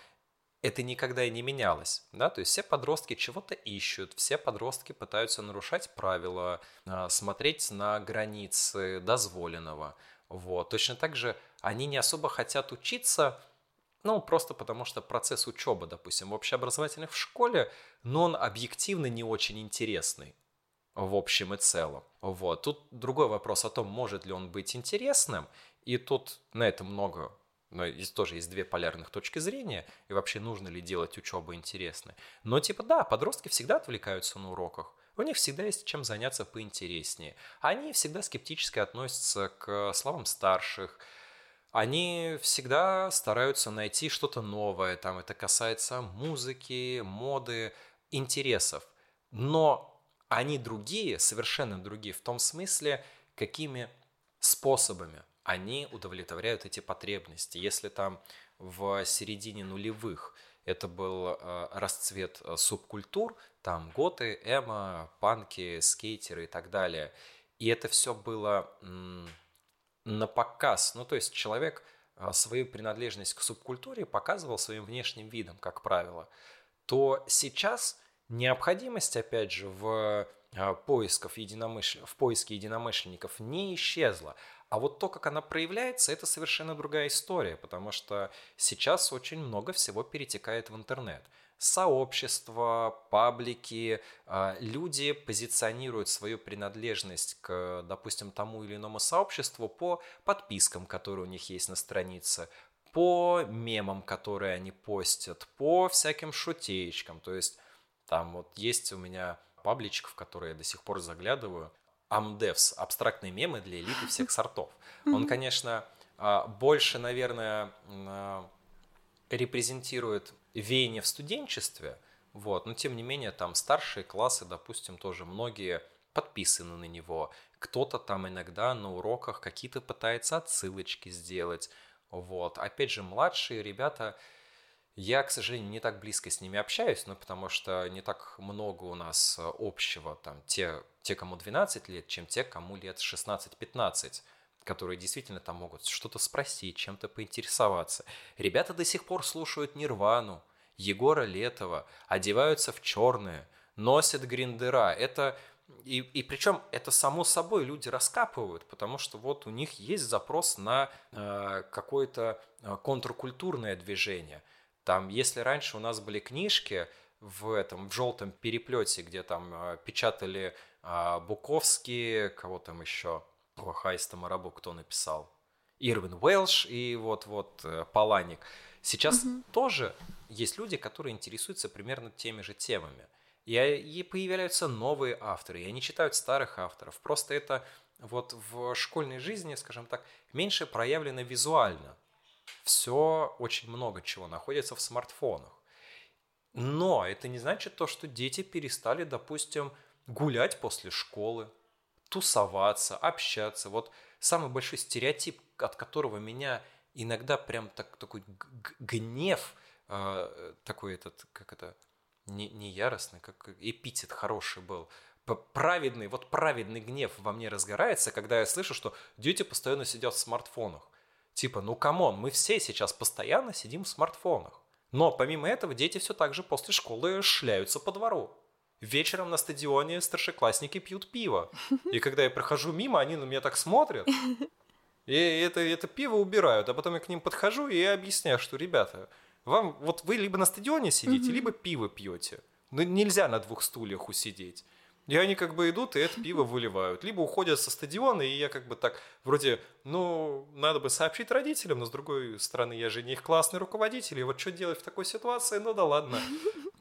это никогда и не менялось, да, то есть все подростки чего-то ищут, все подростки пытаются нарушать правила, а, смотреть на границы дозволенного, вот, точно так же они не особо хотят учиться, ну, просто потому что процесс учебы, допустим, в общеобразовательных в школе, но он объективно не очень интересный в общем и целом. Вот. Тут другой вопрос о том, может ли он быть интересным, и тут на это много но здесь тоже есть две полярных точки зрения, и вообще нужно ли делать учебу интересной. Но типа да, подростки всегда отвлекаются на уроках. У них всегда есть чем заняться поинтереснее. Они всегда скептически относятся к словам старших. Они всегда стараются найти что-то новое. Там это касается музыки, моды, интересов. Но они другие, совершенно другие в том смысле, какими способами они удовлетворяют эти потребности. Если там в середине нулевых это был э, расцвет э, субкультур, там готы, эмо, панки, скейтеры и так далее, и это все было на показ, ну то есть человек э, свою принадлежность к субкультуре показывал своим внешним видом, как правило, то сейчас необходимость, опять же, в поисков единомышл... в поиске единомышленников не исчезла, а вот то, как она проявляется, это совершенно другая история, потому что сейчас очень много всего перетекает в интернет. Сообщества, паблики, а, люди позиционируют свою принадлежность к, допустим, тому или иному сообществу по подпискам, которые у них есть на странице, по мемам, которые они постят, по всяким шутеечкам. То есть там вот есть у меня пабличек, в который я до сих пор заглядываю, Amdevs, абстрактные мемы для элиты всех сортов. Он, конечно, а, больше, наверное, а, репрезентирует веяние в студенчестве, вот, но тем не менее там старшие классы, допустим, тоже многие подписаны на него. Кто-то там иногда на уроках какие-то пытается отсылочки сделать. Вот. Опять же, младшие ребята, я, к сожалению, не так близко с ними общаюсь, ну, потому что не так много у нас э, общего, там, те, те, кому 12 лет, чем те, кому лет 16-15 которые действительно там могут что-то спросить, чем-то поинтересоваться. Ребята до сих пор слушают Нирвану, Егора Летова, одеваются в черное, носят гриндера. Это и, и причем это само собой люди раскапывают, потому что вот у них есть запрос на э, какое-то э, контркультурное движение – там, если раньше у нас были книжки в этом, в желтом переплете, где там э, печатали э, Буковский, кого там еще, о, Хайста Марабу, кто написал? Ирвин Уэлш и вот-вот э, Паланик. Сейчас угу. тоже есть люди, которые интересуются примерно теми же темами. И, и появляются новые авторы, и они читают старых авторов. Просто это вот в школьной жизни, скажем так, меньше проявлено визуально. Все, очень много чего находится в смартфонах. Но это не значит то, что дети перестали, допустим, гулять после школы, тусоваться, общаться. Вот самый большой стереотип, от которого меня иногда прям так, такой гнев, э, такой этот, как это, не, не яростный, как эпитет хороший был, праведный, вот праведный гнев во мне разгорается, когда я слышу, что дети постоянно сидят в смартфонах. Типа, ну come on, мы все сейчас постоянно сидим в смартфонах. Но помимо этого дети все так же после школы шляются по двору. Вечером на стадионе старшеклассники пьют пиво. И когда я прохожу мимо, они на меня так смотрят. И это, это пиво убирают, а потом я к ним подхожу и объясняю, что, ребята, вам вот вы либо на стадионе сидите, либо пиво пьете. Ну, нельзя на двух стульях усидеть. И они как бы идут и это пиво выливают. Либо уходят со стадиона, и я как бы так, вроде, ну, надо бы сообщить родителям, но с другой стороны, я же не их классный руководитель, и вот что делать в такой ситуации, ну да ладно.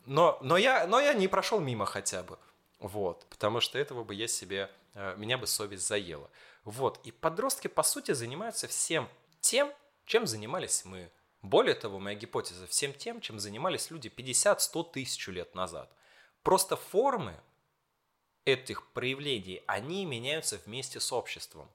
Но, но, я, но я не прошел мимо хотя бы. Вот, потому что этого бы я себе, э, меня бы совесть заела. Вот, и подростки, по сути, занимаются всем тем, чем занимались мы. Более того, моя гипотеза, всем тем, чем занимались люди 50-100 тысяч лет назад. Просто формы этих проявлений, они меняются вместе с обществом.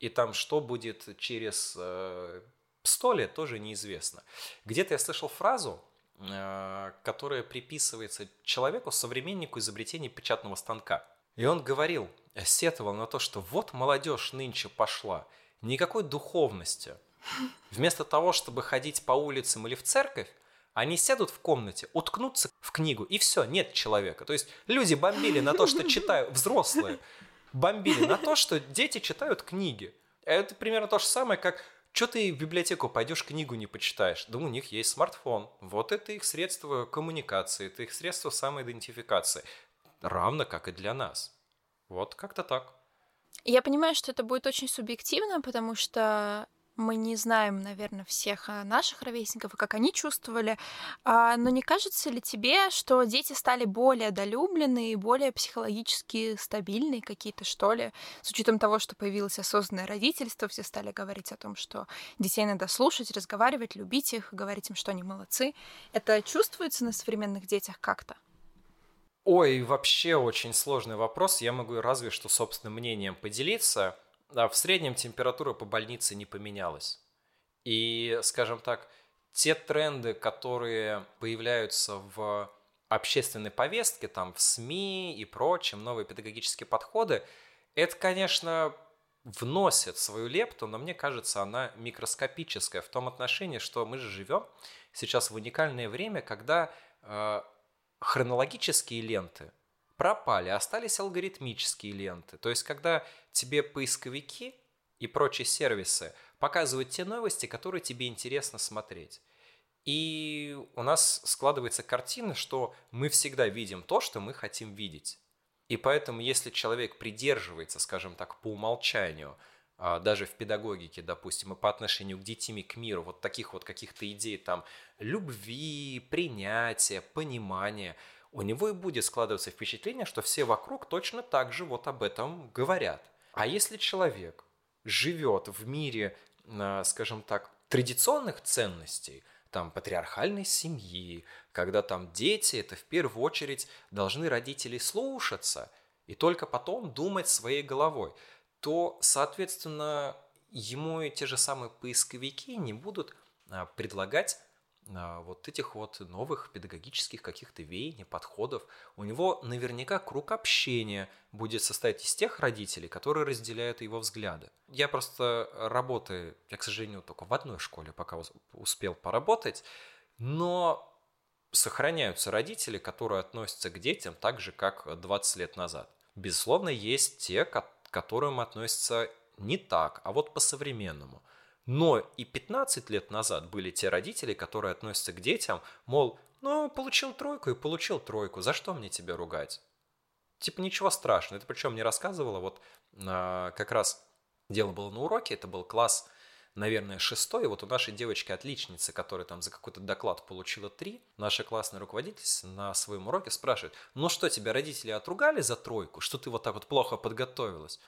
И там что будет через э, 100 лет, тоже неизвестно. Где-то я слышал фразу, э, которая приписывается человеку, современнику изобретения печатного станка. И он говорил, сетовал на то, что вот молодежь нынче пошла, никакой духовности. Вместо того, чтобы ходить по улицам или в церковь, они сядут в комнате, уткнутся в книгу, и все, нет человека. То есть люди бомбили на то, что читают, взрослые бомбили на то, что дети читают книги. Это примерно то же самое, как что ты в библиотеку пойдешь, книгу не почитаешь? Да у них есть смартфон. Вот это их средство коммуникации, это их средство самоидентификации. Равно как и для нас. Вот как-то так. Я понимаю, что это будет очень субъективно, потому что мы не знаем, наверное, всех а, наших ровесников и как они чувствовали. А, но не кажется ли тебе, что дети стали более долюблены и более психологически стабильные какие-то, что ли, с учетом того, что появилось осознанное родительство, все стали говорить о том, что детей надо слушать, разговаривать, любить их, говорить им, что они молодцы. Это чувствуется на современных детях как-то? Ой, вообще очень сложный вопрос. Я могу разве что собственным мнением поделиться – в среднем температура по больнице не поменялась. И, скажем так, те тренды, которые появляются в общественной повестке, там, в СМИ и прочем, новые педагогические подходы, это, конечно, вносит свою лепту, но мне кажется, она микроскопическая в том отношении, что мы же живем сейчас в уникальное время, когда э, хронологические ленты пропали, остались алгоритмические ленты. То есть, когда тебе поисковики и прочие сервисы показывают те новости, которые тебе интересно смотреть. И у нас складывается картина, что мы всегда видим то, что мы хотим видеть. И поэтому, если человек придерживается, скажем так, по умолчанию, а, даже в педагогике, допустим, и по отношению к детям и к миру, вот таких вот каких-то идей там любви, принятия, понимания – у него и будет складываться впечатление, что все вокруг точно так же вот об этом говорят. А если человек живет в мире, а, скажем так, традиционных ценностей, там, патриархальной семьи, когда там дети, это в первую очередь должны родителей слушаться и только потом думать своей головой, то, соответственно, ему и те же самые поисковики не будут а, предлагать вот этих вот новых педагогических каких-то веяний, подходов. У него наверняка круг общения будет состоять из тех родителей, которые разделяют его взгляды. Я просто работаю, я, к сожалению, только в одной школе пока успел поработать, но сохраняются родители, которые относятся к детям так же, как 20 лет назад. Безусловно, есть те, к которым относятся не так, а вот по-современному. Но и 15 лет назад были те родители, которые относятся к детям, мол, ну, получил тройку и получил тройку, за что мне тебя ругать? Типа ничего страшного. Это причем не рассказывала, вот а, как раз дело было на уроке, это был класс наверное, шестой. И вот у нашей девочки-отличницы, которая там за какой-то доклад получила три, наша классная руководительница на своем уроке спрашивает, ну что, тебя родители отругали за тройку, что ты вот так вот плохо подготовилась?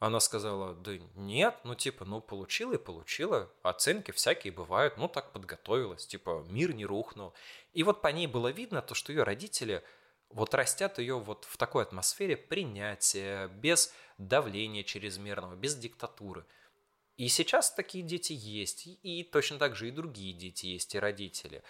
Она сказала, да нет, ну типа, ну получила и получила, оценки всякие бывают, ну так подготовилась, типа мир не рухнул. И вот по ней было видно то, что ее родители вот растят ее вот в такой атмосфере принятия, без давления чрезмерного, без диктатуры. И сейчас такие дети есть, и точно так же и другие дети есть, и родители.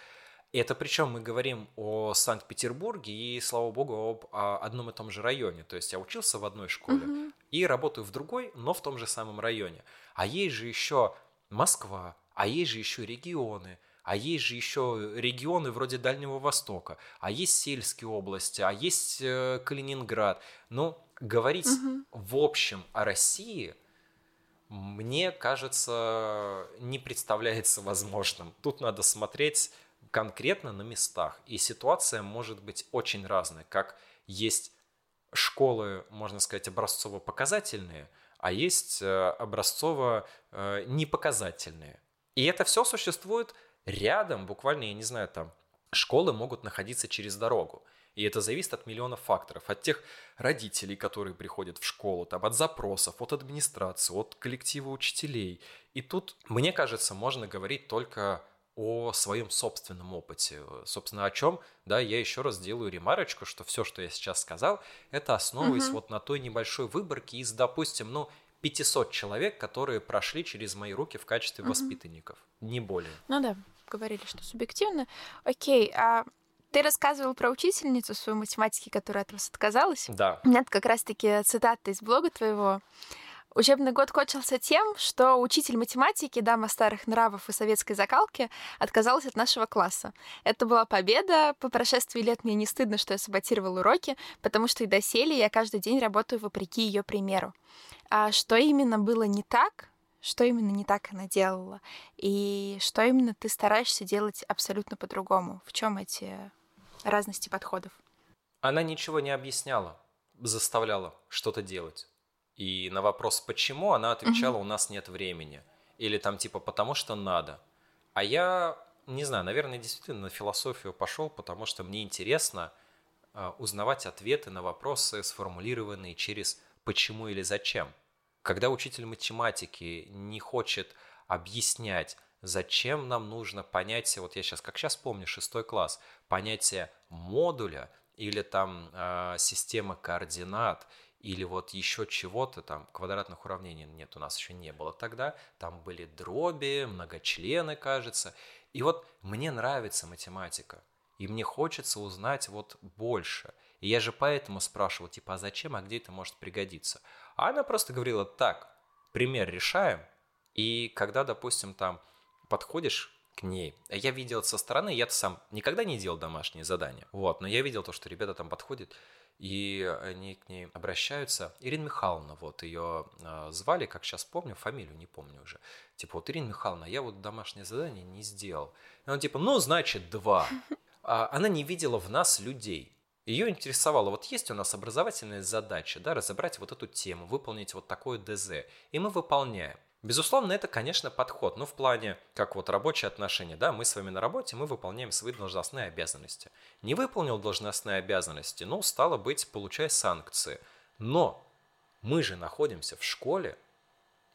Это причем мы говорим о Санкт-Петербурге и, слава богу, об одном и том же районе. То есть я учился в одной школе угу. и работаю в другой, но в том же самом районе. А есть же еще Москва, а есть же еще регионы, а есть же еще регионы вроде Дальнего Востока, а есть сельские области, а есть э, Калининград. Ну, говорить угу. в общем о России мне кажется, не представляется возможным. Тут надо смотреть конкретно на местах. И ситуация может быть очень разная. Как есть школы, можно сказать, образцово-показательные, а есть э, образцово-непоказательные. Э, И это все существует рядом, буквально, я не знаю, там, школы могут находиться через дорогу. И это зависит от миллионов факторов. От тех родителей, которые приходят в школу, там, от запросов, от администрации, от коллектива учителей. И тут, мне кажется, можно говорить только о своем собственном опыте. Собственно, о чем, да, я еще раз делаю ремарочку, что все, что я сейчас сказал, это основываясь угу. вот на той небольшой выборке из, допустим, ну, 500 человек, которые прошли через мои руки в качестве угу. воспитанников, не более. Ну да, говорили, что субъективно. Окей, а ты рассказывал про учительницу свою математики, которая от вас отказалась. Да. У меня как раз-таки цитата из блога твоего. Учебный год кончился тем, что учитель математики, дама старых нравов и советской закалки, отказалась от нашего класса. Это была победа. По прошествии лет мне не стыдно, что я саботировал уроки, потому что и доселе я каждый день работаю вопреки ее примеру. А что именно было не так, что именно не так она делала, и что именно ты стараешься делать абсолютно по-другому? В чем эти разности подходов? Она ничего не объясняла, заставляла что-то делать. И на вопрос «почему?» она отвечала «у нас нет времени». Или там типа «потому что надо». А я, не знаю, наверное, действительно на философию пошел, потому что мне интересно э, узнавать ответы на вопросы, сформулированные через «почему» или «зачем». Когда учитель математики не хочет объяснять, зачем нам нужно понятие, вот я сейчас, как сейчас помню, шестой класс, понятие модуля или там э, система координат – или вот еще чего-то, там квадратных уравнений нет, у нас еще не было тогда, там были дроби, многочлены, кажется. И вот мне нравится математика, и мне хочется узнать вот больше. И я же поэтому спрашивал, типа, а зачем, а где это может пригодиться? А она просто говорила, так, пример решаем, и когда, допустим, там подходишь к ней. Я видел со стороны, я-то сам никогда не делал домашние задания, вот, но я видел то, что ребята там подходят, и они к ней обращаются. Ирина Михайловна, вот ее э, звали, как сейчас помню, фамилию не помню уже. Типа, вот Ирина Михайловна, я вот домашнее задание не сделал. И он типа, ну, значит, два. А она не видела в нас людей. Ее интересовало, вот есть у нас образовательная задача, да, разобрать вот эту тему, выполнить вот такое ДЗ. И мы выполняем. Безусловно, это, конечно, подход, но в плане, как вот рабочие отношения, да, мы с вами на работе, мы выполняем свои должностные обязанности. Не выполнил должностные обязанности, ну, стало быть, получай санкции. Но мы же находимся в школе,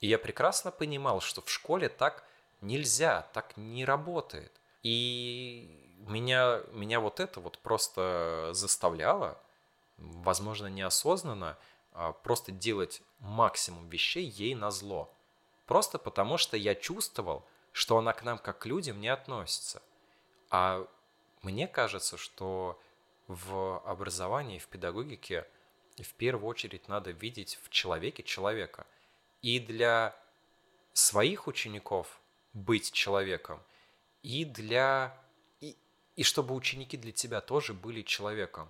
и я прекрасно понимал, что в школе так нельзя, так не работает. И меня, меня вот это вот просто заставляло, возможно, неосознанно, а просто делать максимум вещей ей на зло. Просто потому, что я чувствовал, что она к нам как к людям не относится. А мне кажется, что в образовании, в педагогике в первую очередь надо видеть в человеке человека. И для своих учеников быть человеком, и для и, и чтобы ученики для тебя тоже были человеком.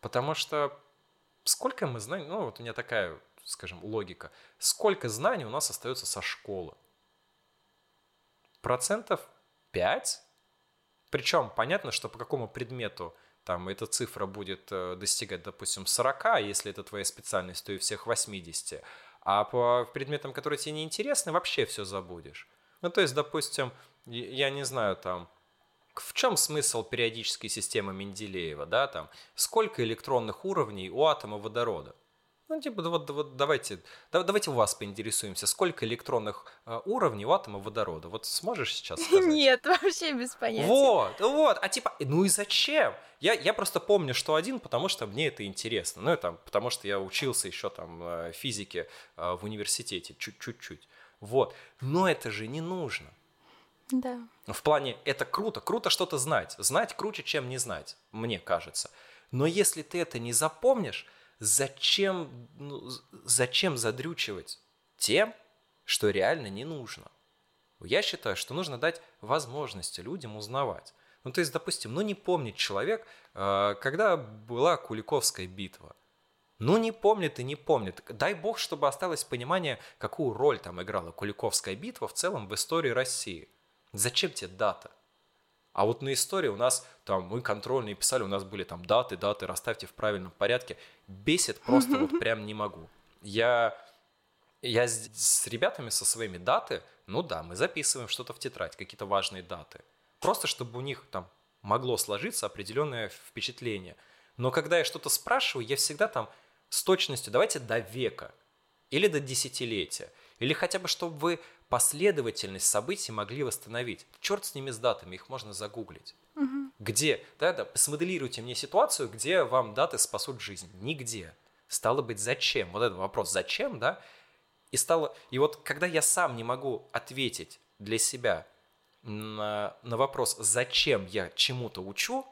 Потому что сколько мы знаем, ну вот у меня такая скажем, логика. Сколько знаний у нас остается со школы? Процентов 5? Причем понятно, что по какому предмету там эта цифра будет э, достигать, допустим, 40, а если это твоя специальность, то и всех 80. А по предметам, которые тебе не интересны, вообще все забудешь. Ну, то есть, допустим, я не знаю, там, в чем смысл периодической системы Менделеева, да, там, сколько электронных уровней у атома водорода? Ну, типа, вот, вот давайте, да, давайте у вас поинтересуемся, сколько электронных э, уровней у атома водорода? Вот сможешь сейчас сказать? Нет, вообще без понятия. Вот, вот, а типа, ну и зачем? Я, я просто помню, что один, потому что мне это интересно. Ну, это потому что я учился еще там э, физике э, в университете, чуть-чуть. Вот, но это же не нужно. Да. В плане, это круто, круто что-то знать. Знать круче, чем не знать, мне кажется. Но если ты это не запомнишь, зачем, ну, зачем задрючивать тем, что реально не нужно? Я считаю, что нужно дать возможности людям узнавать. Ну, то есть, допустим, ну не помнит человек, э, когда была Куликовская битва. Ну, не помнит и не помнит. Дай бог, чтобы осталось понимание, какую роль там играла Куликовская битва в целом в истории России. Зачем тебе дата? А вот на истории у нас там мы контрольные писали, у нас были там даты, даты, расставьте в правильном порядке. Бесит просто вот прям не могу. Я, я с, с ребятами со своими даты, ну да, мы записываем что-то в тетрадь, какие-то важные даты. Просто чтобы у них там могло сложиться определенное впечатление. Но когда я что-то спрашиваю, я всегда там с точностью давайте до века или до десятилетия. Или хотя бы, чтобы вы последовательность событий могли восстановить. Черт с ними с датами, их можно загуглить. Угу. Где? Да, да, смоделируйте мне ситуацию, где вам даты спасут жизнь. Нигде. Стало быть, зачем? Вот этот вопрос, зачем, да? И стало... И вот когда я сам не могу ответить для себя на, на вопрос, зачем я чему-то учу,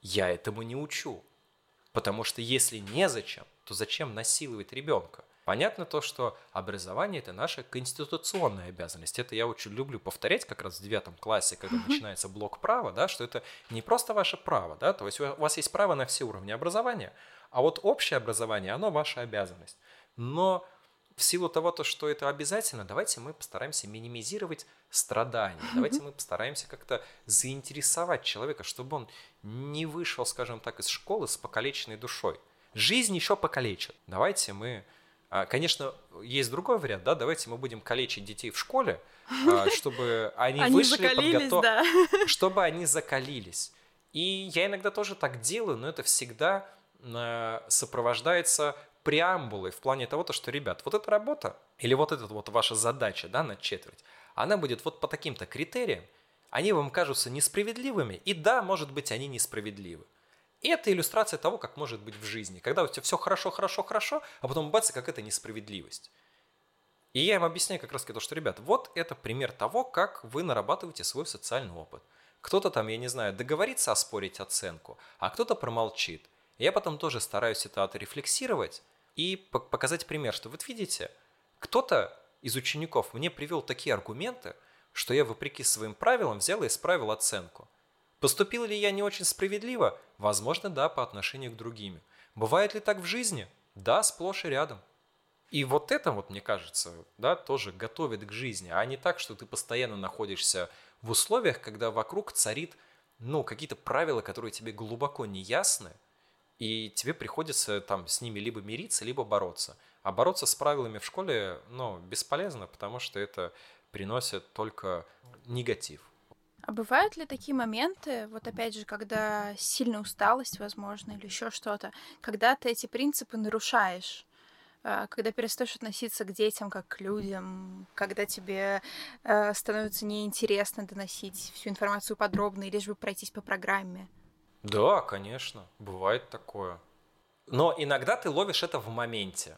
я этому не учу. Потому что если незачем, то зачем насиловать ребенка? Понятно то, что образование – это наша конституционная обязанность. Это я очень люблю повторять как раз в девятом классе, когда начинается блок права, да, что это не просто ваше право, да, то есть у вас есть право на все уровни образования, а вот общее образование, оно ваша обязанность. Но в силу того, то, что это обязательно, давайте мы постараемся минимизировать страдания, давайте мы постараемся как-то заинтересовать человека, чтобы он не вышел, скажем так, из школы с покалеченной душой. Жизнь еще покалечит. Давайте мы конечно, есть другой вариант, да, давайте мы будем калечить детей в школе, а, чтобы они, они вышли подготовлены, да. чтобы они закалились. И я иногда тоже так делаю, но это всегда а, сопровождается преамбулой в плане того, то, что, ребят, вот эта работа или вот эта вот ваша задача, да, на четверть, она будет вот по таким-то критериям, они вам кажутся несправедливыми, и да, может быть, они несправедливы. И это иллюстрация того, как может быть в жизни. Когда у тебя все хорошо, хорошо, хорошо, а потом бац, как это несправедливость. И я им объясняю как раз то, что, ребят, вот это пример того, как вы нарабатываете свой социальный опыт. Кто-то там, я не знаю, договорится оспорить оценку, а кто-то промолчит. Я потом тоже стараюсь это отрефлексировать и показать пример, что вот видите, кто-то из учеников мне привел такие аргументы, что я вопреки своим правилам взял и исправил оценку. Поступил ли я не очень справедливо? Возможно, да, по отношению к другим. Бывает ли так в жизни? Да, сплошь и рядом. И вот это вот, мне кажется, да, тоже готовит к жизни, а не так, что ты постоянно находишься в условиях, когда вокруг царит, ну, какие-то правила, которые тебе глубоко не ясны, и тебе приходится там с ними либо мириться, либо бороться. А бороться с правилами в школе, ну, бесполезно, потому что это приносит только негатив. А бывают ли такие моменты, вот опять же, когда сильная усталость, возможно, или еще что-то, когда ты эти принципы нарушаешь? А, когда перестаешь относиться к детям как к людям, когда тебе э, становится неинтересно доносить всю информацию подробно, или лишь бы пройтись по программе. Да, конечно, бывает такое. Но иногда ты ловишь это в моменте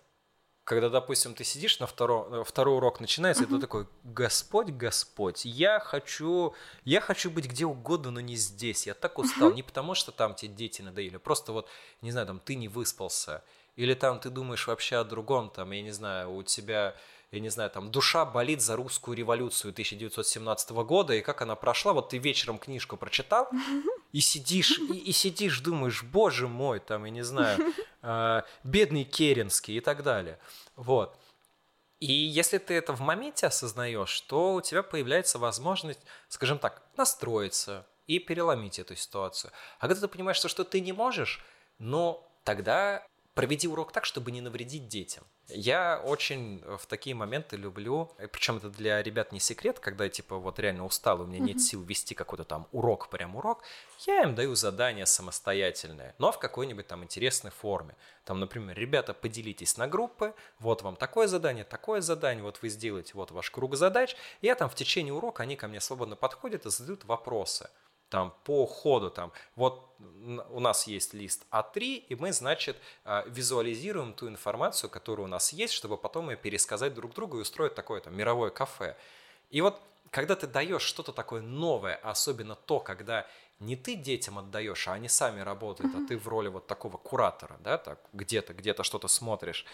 когда, допустим, ты сидишь на втором, э, второй урок начинается, uh-huh. и ты такой, Господь, Господь, я хочу, я хочу быть где угодно, но не здесь. Я так устал, uh-huh. не потому что там тебе дети надоели, просто вот, не знаю, там ты не выспался, или там ты думаешь вообще о другом, там, я не знаю, у тебя я не знаю, там, душа болит за русскую революцию 1917 года, и как она прошла, вот ты вечером книжку прочитал, и сидишь, и, и сидишь, думаешь, боже мой, там, я не знаю, э, бедный Керенский и так далее. Вот. И если ты это в моменте осознаешь, то у тебя появляется возможность, скажем так, настроиться и переломить эту ситуацию. А когда ты понимаешь, что ты не можешь, но тогда проведи урок так, чтобы не навредить детям. Я очень в такие моменты люблю, причем это для ребят не секрет, когда я типа вот реально устал, у меня нет сил вести какой-то там урок, прям урок, я им даю задание самостоятельное, но в какой-нибудь там интересной форме. Там, например, ребята, поделитесь на группы, вот вам такое задание, такое задание, вот вы сделаете, вот ваш круг задач. И я там в течение урока, они ко мне свободно подходят и задают вопросы там по ходу там вот у нас есть лист А3 и мы значит а, визуализируем ту информацию, которая у нас есть, чтобы потом ее пересказать друг другу и устроить такое там мировое кафе. И вот когда ты даешь что-то такое новое, особенно то, когда не ты детям отдаешь, а они сами работают, mm-hmm. а ты в роли вот такого куратора, да, так где-то где-то что-то смотришь.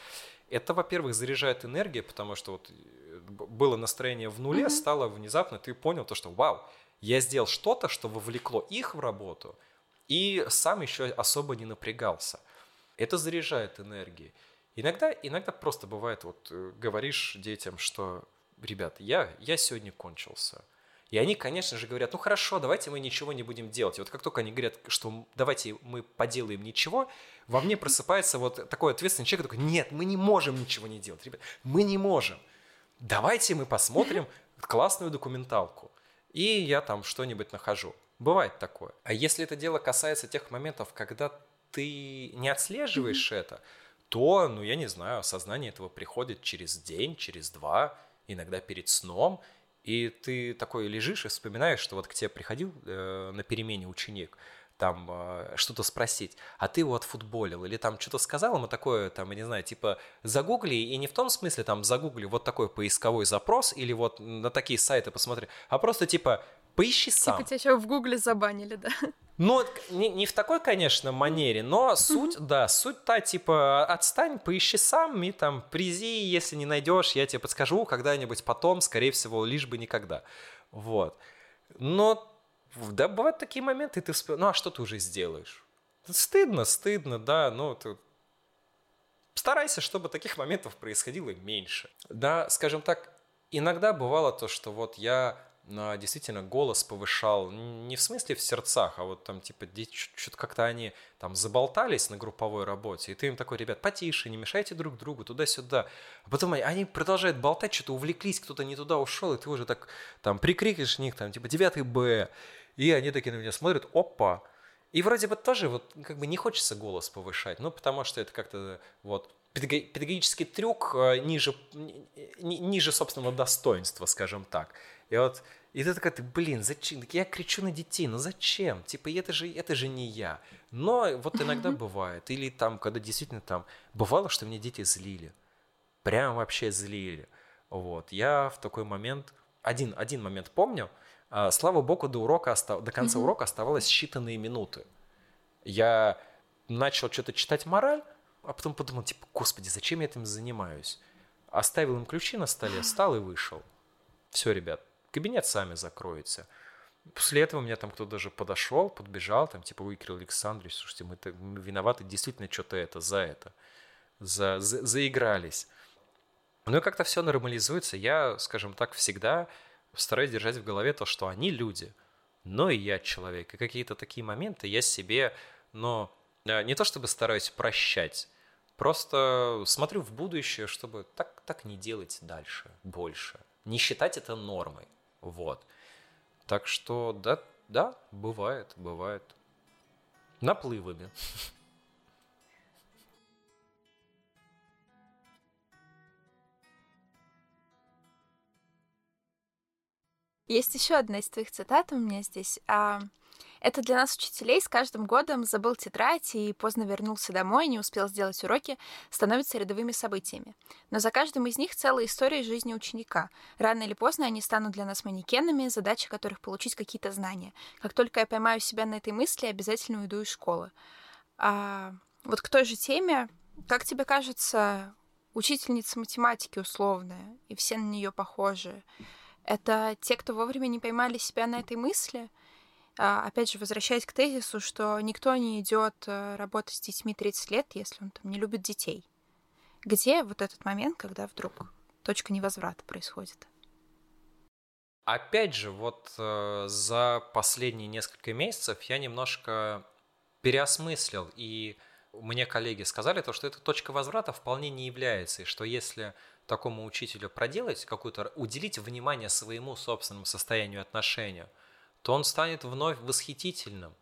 Это, во-первых, заряжает энергией, потому что вот э, было настроение в нуле, mm-hmm. стало внезапно, ты понял то, что вау, я сделал что-то, что вовлекло их в работу, и сам еще особо не напрягался. Это заряжает энергией. Иногда, иногда просто бывает, вот э, говоришь детям, что, ребят, я, я сегодня кончился. И они, конечно же, говорят, ну хорошо, давайте мы ничего не будем делать. И вот как только они говорят, что давайте мы поделаем ничего, во мне просыпается вот такой ответственный человек, такой, нет, мы не можем ничего не делать, ребят, мы не можем. Давайте мы посмотрим классную документалку и я там что-нибудь нахожу. Бывает такое. А если это дело касается тех моментов, когда ты не отслеживаешь mm-hmm. это, то, ну, я не знаю, осознание этого приходит через день, через два, иногда перед сном, и ты такой лежишь и вспоминаешь, что вот к тебе приходил э, на перемене ученик, там э, что-то спросить, а ты его отфутболил, или там что-то сказал ему такое, там, я не знаю, типа загугли, и не в том смысле там загугли вот такой поисковой запрос, или вот на такие сайты посмотри, а просто типа поищи типа сам. Типа тебя еще в гугле забанили, да? Ну, не, не в такой, конечно, манере, но суть, да, суть та, типа, отстань, поищи сам, и там, призи, если не найдешь, я тебе подскажу когда-нибудь потом, скорее всего, лишь бы никогда. Вот. Но да, бывают такие моменты, ты вспоминаешь, ну а что ты уже сделаешь? Стыдно, стыдно, да, но ты... старайся, чтобы таких моментов происходило меньше. Да, скажем так, иногда бывало то, что вот я действительно голос повышал не в смысле в сердцах, а вот там типа что-то как-то они там заболтались на групповой работе, и ты им такой, ребят, потише, не мешайте друг другу, туда-сюда. А потом они продолжают болтать, что-то увлеклись, кто-то не туда ушел, и ты уже так там прикрикиваешь них, там типа 9 Б, и они такие на меня смотрят, опа. И вроде бы тоже вот как бы не хочется голос повышать, ну потому что это как-то вот педагогический трюк э, ниже, ниже собственного достоинства, скажем так. И вот и ты такой, блин, зачем? Я кричу на детей, ну зачем? Типа, это же, это же не я. Но вот иногда бывает. Или там, когда действительно там... Бывало, что меня дети злили. Прям вообще злили. Вот. Я в такой момент... Один, один момент помню – слава богу, до, урока, до конца урока оставалось считанные минуты. Я начал что-то читать мораль, а потом подумал, типа, господи, зачем я этим занимаюсь? Оставил им ключи на столе, встал и вышел. Все, ребят, кабинет сами закроется. После этого у меня там кто-то даже подошел, подбежал, там, типа, ой, Кирилл Александрович, слушайте, мы, мы виноваты действительно что-то это, за это. За, за, заигрались. Ну и как-то все нормализуется. Я, скажем так, всегда стараюсь держать в голове то, что они люди, но и я человек. И какие-то такие моменты я себе, но э, не то чтобы стараюсь прощать, просто смотрю в будущее, чтобы так, так не делать дальше, больше. Не считать это нормой. Вот. Так что, да, да, бывает, бывает. Наплывами. Есть еще одна из твоих цитат у меня здесь. А, это для нас, учителей, с каждым годом забыл тетрадь и поздно вернулся домой, не успел сделать уроки, становятся рядовыми событиями. Но за каждым из них целая история жизни ученика. Рано или поздно они станут для нас манекенами, задача которых получить какие-то знания. Как только я поймаю себя на этой мысли, обязательно уйду из школы. А, вот к той же теме, как тебе кажется, учительница математики условная, и все на нее похожи, это те, кто вовремя не поймали себя на этой мысли. А, опять же, возвращаясь к тезису, что никто не идет э, работать с детьми 30 лет, если он там не любит детей. Где вот этот момент, когда вдруг точка невозврата происходит? Опять же, вот э, за последние несколько месяцев я немножко переосмыслил и мне коллеги сказали то, что эта точка возврата вполне не является, и что если такому учителю проделать какую-то, уделить внимание своему собственному состоянию отношения, то он станет вновь восхитительным.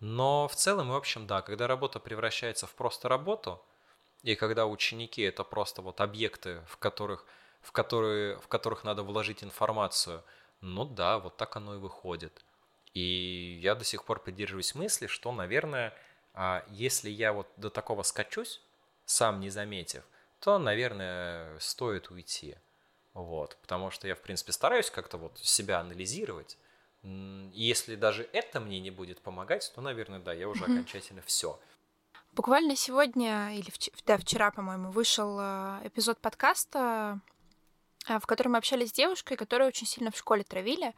Но в целом, в общем, да, когда работа превращается в просто работу, и когда ученики это просто вот объекты, в которых, в которые, в которых надо вложить информацию, ну да, вот так оно и выходит. И я до сих пор придерживаюсь мысли, что, наверное, а если я вот до такого скачусь, сам не заметив, то, наверное, стоит уйти. Вот, потому что я, в принципе, стараюсь как-то вот себя анализировать. И если даже это мне не будет помогать, то, наверное, да, я уже mm-hmm. окончательно все. Буквально сегодня, или да, вчера, по-моему, вышел э, эпизод подкаста, в котором мы общались с девушкой, которую очень сильно в школе травили.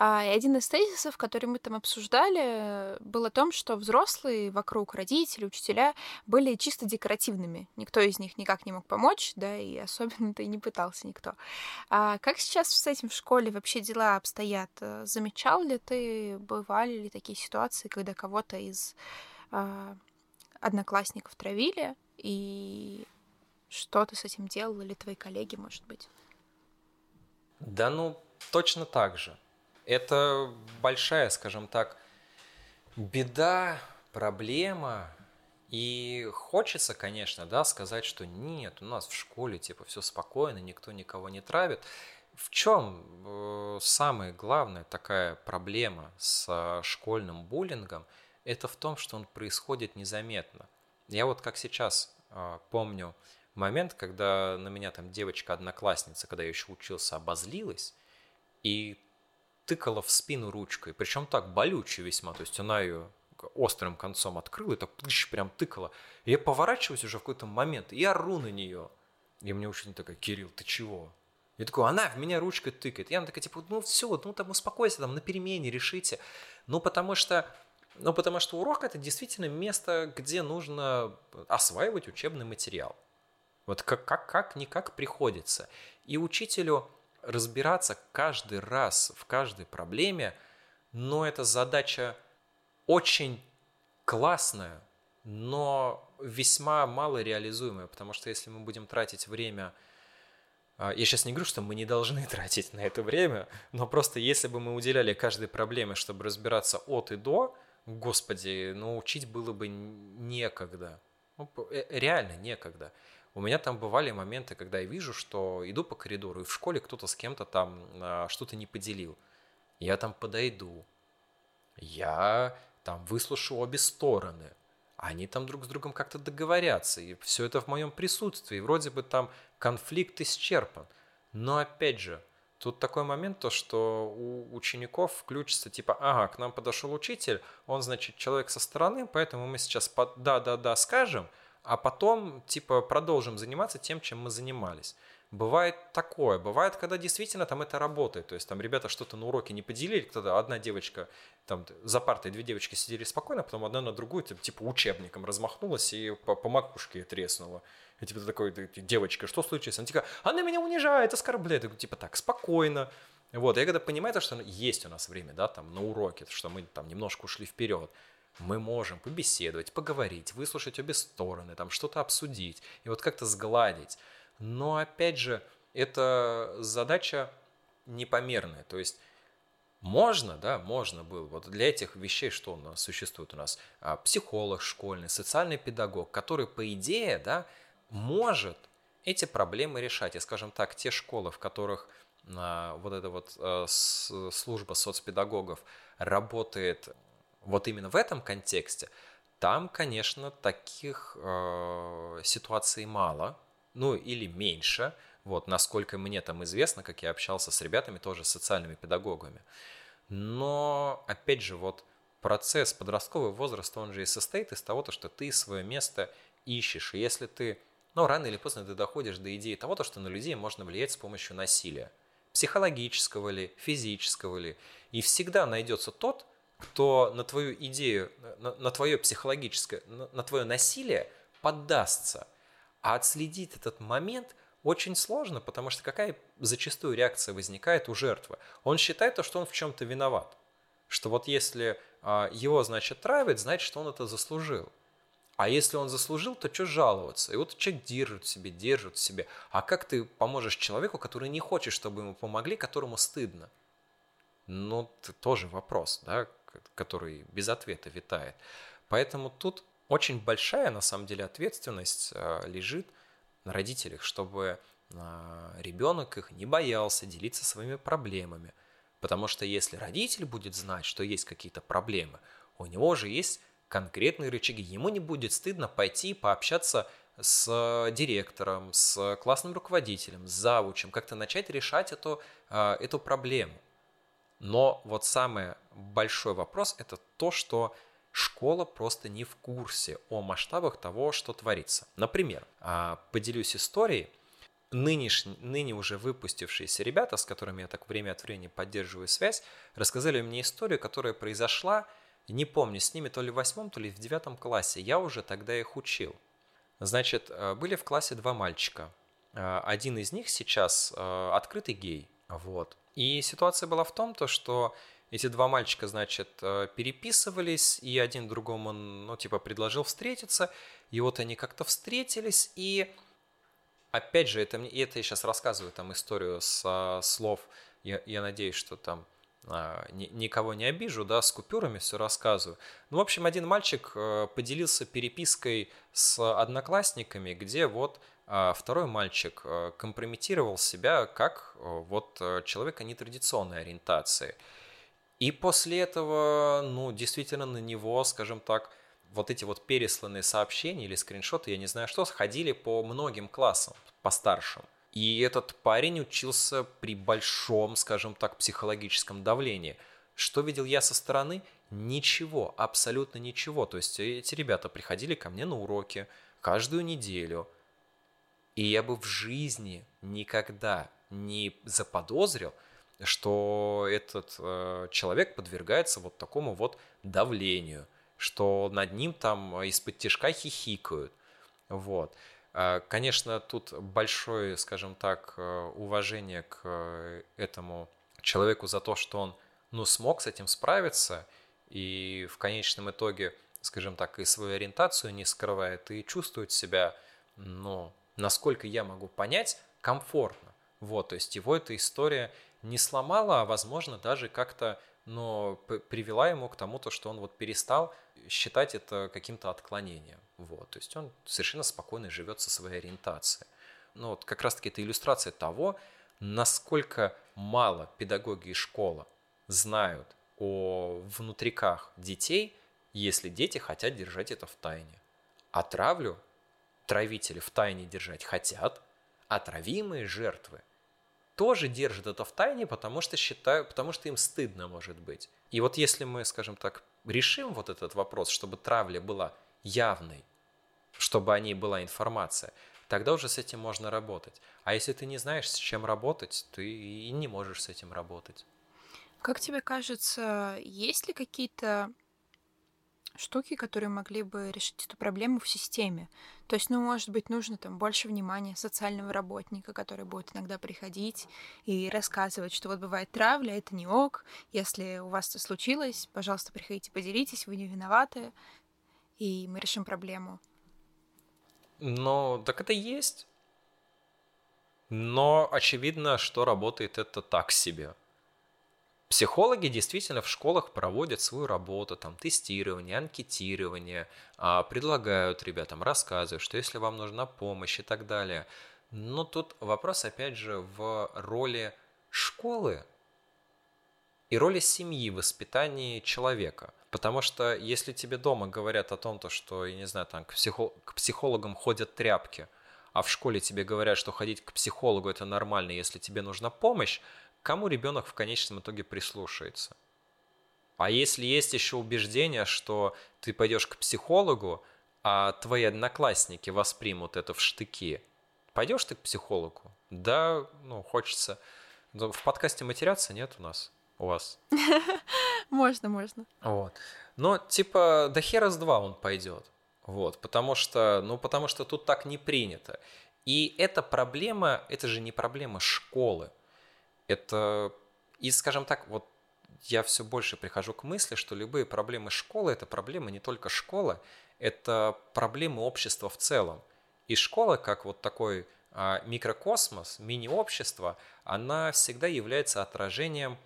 А, и один из тезисов, который мы там обсуждали, был о том, что взрослые вокруг, родители, учителя, были чисто декоративными. Никто из них никак не мог помочь, да, и особенно-то и не пытался никто. А как сейчас с этим в школе вообще дела обстоят? Замечал ли ты, бывали ли такие ситуации, когда кого-то из а, одноклассников травили, и что ты с этим делал, или твои коллеги, может быть? Да ну, точно так же. Это большая, скажем так, беда, проблема. И хочется, конечно, да, сказать, что нет, у нас в школе типа все спокойно, никто никого не травит. В чем э, самая главная такая проблема с школьным буллингом? Это в том, что он происходит незаметно. Я вот как сейчас э, помню момент, когда на меня там девочка-одноклассница, когда я еще учился, обозлилась, и тыкала в спину ручкой, причем так болюче весьма, то есть она ее острым концом открыла и так прям тыкала. И я поворачиваюсь уже в какой-то момент и ору на нее. И мне очень такая, Кирилл, ты чего? Я такой, она в меня ручкой тыкает. Она такая, типа, ну все, ну там успокойся, там на перемене решите. Ну потому что, ну потому что урок это действительно место, где нужно осваивать учебный материал. Вот как, как, как никак приходится. И учителю разбираться каждый раз в каждой проблеме, но это задача очень классная, но весьма мало реализуемая, потому что если мы будем тратить время а, я сейчас не говорю, что мы не должны тратить на это время, но просто если бы мы уделяли каждой проблеме, чтобы разбираться от и до, господи, ну учить было бы некогда. Ну, э, реально некогда. У меня там бывали моменты, когда я вижу, что иду по коридору, и в школе кто-то с кем-то там а, что-то не поделил. Я там подойду. Я там выслушаю обе стороны. Они там друг с другом как-то договорятся. И все это в моем присутствии. Вроде бы там конфликт исчерпан. Но опять же, Тут такой момент, то, что у учеников включится типа, ага, к нам подошел учитель, он, значит, человек со стороны, поэтому мы сейчас да-да-да скажем, а потом, типа, продолжим заниматься тем, чем мы занимались. Бывает такое, бывает, когда действительно там это работает, то есть там ребята что-то на уроке не поделили, кто-то одна девочка, там за партой две девочки сидели спокойно, потом одна на другую, типа, учебником размахнулась и по, по макушке треснула. И типа такой, девочка, что случилось? Она типа, она меня унижает, оскорбляет. Я говорю, типа, так, спокойно. Вот, я когда понимаю, то, что есть у нас время, да, там, на уроке, что мы там немножко ушли вперед, мы можем побеседовать, поговорить, выслушать обе стороны, там что-то обсудить и вот как-то сгладить. Но опять же, это задача непомерная. То есть можно, да, можно было. Вот для этих вещей что у нас существует у нас? А, психолог школьный, социальный педагог, который, по идее, да, может эти проблемы решать. И, скажем так, те школы, в которых а, вот эта вот а, служба соцпедагогов работает вот именно в этом контексте, там, конечно, таких э, ситуаций мало, ну или меньше, вот, насколько мне там известно, как я общался с ребятами, тоже социальными педагогами. Но, опять же, вот процесс подростковый возраст, он же и состоит из того, что ты свое место ищешь. И если ты, ну, рано или поздно ты доходишь до идеи того, что на людей можно влиять с помощью насилия. Психологического ли, физического ли. И всегда найдется тот, кто на твою идею, на, на твое психологическое, на, на твое насилие поддастся. А отследить этот момент очень сложно, потому что какая зачастую реакция возникает у жертвы? Он считает то, что он в чем-то виноват. Что вот если а, его, значит, травят, значит, что он это заслужил. А если он заслужил, то что жаловаться? И вот человек держит себе, держит себе. А как ты поможешь человеку, который не хочет, чтобы ему помогли, которому стыдно? Ну, тоже вопрос, да, который без ответа витает. Поэтому тут очень большая, на самом деле, ответственность а, лежит на родителях, чтобы а, ребенок их не боялся делиться своими проблемами. Потому что если родитель будет знать, что есть какие-то проблемы, у него же есть конкретные рычаги. Ему не будет стыдно пойти пообщаться с директором, с классным руководителем, с завучем, как-то начать решать эту, эту проблему. Но вот самый большой вопрос – это то, что школа просто не в курсе о масштабах того, что творится. Например, а, поделюсь историей. Нынешние, ныне уже выпустившиеся ребята, с которыми я так время от времени поддерживаю связь, рассказали мне историю, которая произошла, не помню, с ними то ли в восьмом, то ли в девятом классе. Я уже тогда их учил. Значит, э, были в классе два мальчика. Э, один из них сейчас э, открытый гей. Вот. И ситуация была в том, то, что эти два мальчика, значит, э, переписывались, и один другому, ну, типа, предложил встретиться, и вот они как-то встретились, и опять же, это, и это я сейчас рассказываю там историю со слов, я, я надеюсь, что там никого не обижу, да, с купюрами все рассказываю. Ну, в общем, один мальчик э, поделился перепиской с одноклассниками, где вот а второй мальчик э, компрометировал себя как вот человека нетрадиционной ориентации – и после этого, ну, действительно на него, скажем так, вот эти вот пересланные сообщения или скриншоты, я не знаю что, сходили по многим классам, по старшим. И этот парень учился при большом, скажем так, психологическом давлении. Что видел я со стороны? Ничего, абсолютно ничего. То есть эти ребята приходили ко мне на уроки каждую неделю. И я бы в жизни никогда не заподозрил, что этот э, человек подвергается вот такому вот давлению, что над ним там из-под тяжка хихикают. Вот. Э, конечно, тут большое, скажем так, э, уважение к э, этому человеку за то, что он ну, смог с этим справиться и в конечном итоге, скажем так, и свою ориентацию не скрывает и чувствует себя, ну, насколько я могу понять, комфортно. Вот, то есть его эта история не сломала, а, возможно, даже как-то но привела ему к тому, то, что он вот перестал считать это каким-то отклонением. Вот. То есть он совершенно спокойно живет со своей ориентацией. Ну, вот как раз-таки это иллюстрация того, насколько мало педагоги и школа знают о внутриках детей, если дети хотят держать это в тайне. А травлю травители в тайне держать хотят, а травимые жертвы тоже держат это в тайне, потому что считают, потому что им стыдно, может быть. И вот если мы, скажем так, решим вот этот вопрос, чтобы травля была явной, чтобы о ней была информация, тогда уже с этим можно работать. А если ты не знаешь, с чем работать, ты и не можешь с этим работать. Как тебе кажется, есть ли какие-то штуки, которые могли бы решить эту проблему в системе. То есть, ну, может быть, нужно там больше внимания социального работника, который будет иногда приходить и рассказывать, что вот бывает травля, это не ок, если у вас это случилось, пожалуйста, приходите, поделитесь, вы не виноваты, и мы решим проблему. Ну, так это есть. Но очевидно, что работает это так себе. Психологи действительно в школах проводят свою работу, там тестирование, анкетирование, а, предлагают ребятам, рассказывают, что если вам нужна помощь и так далее. Но тут вопрос опять же в роли школы и роли семьи в воспитании человека. Потому что если тебе дома говорят о том, то, что, я не знаю, там к, психо- к психологам ходят тряпки, а в школе тебе говорят, что ходить к психологу это нормально, если тебе нужна помощь, кому ребенок в конечном итоге прислушается. А если есть еще убеждение, что ты пойдешь к психологу, а твои одноклассники воспримут это в штыки, пойдешь ты к психологу? Да, ну, хочется. В подкасте матеряться нет у нас, у вас? Можно, можно. Вот. Но, типа, до хера с два он пойдет. Вот, потому что, ну, потому что тут так не принято. И эта проблема, это же не проблема школы это, и, скажем так, вот я все больше прихожу к мысли, что любые проблемы школы – это проблемы не только школы, это проблемы общества в целом. И школа, как вот такой а, микрокосмос, мини-общество, она всегда является отражением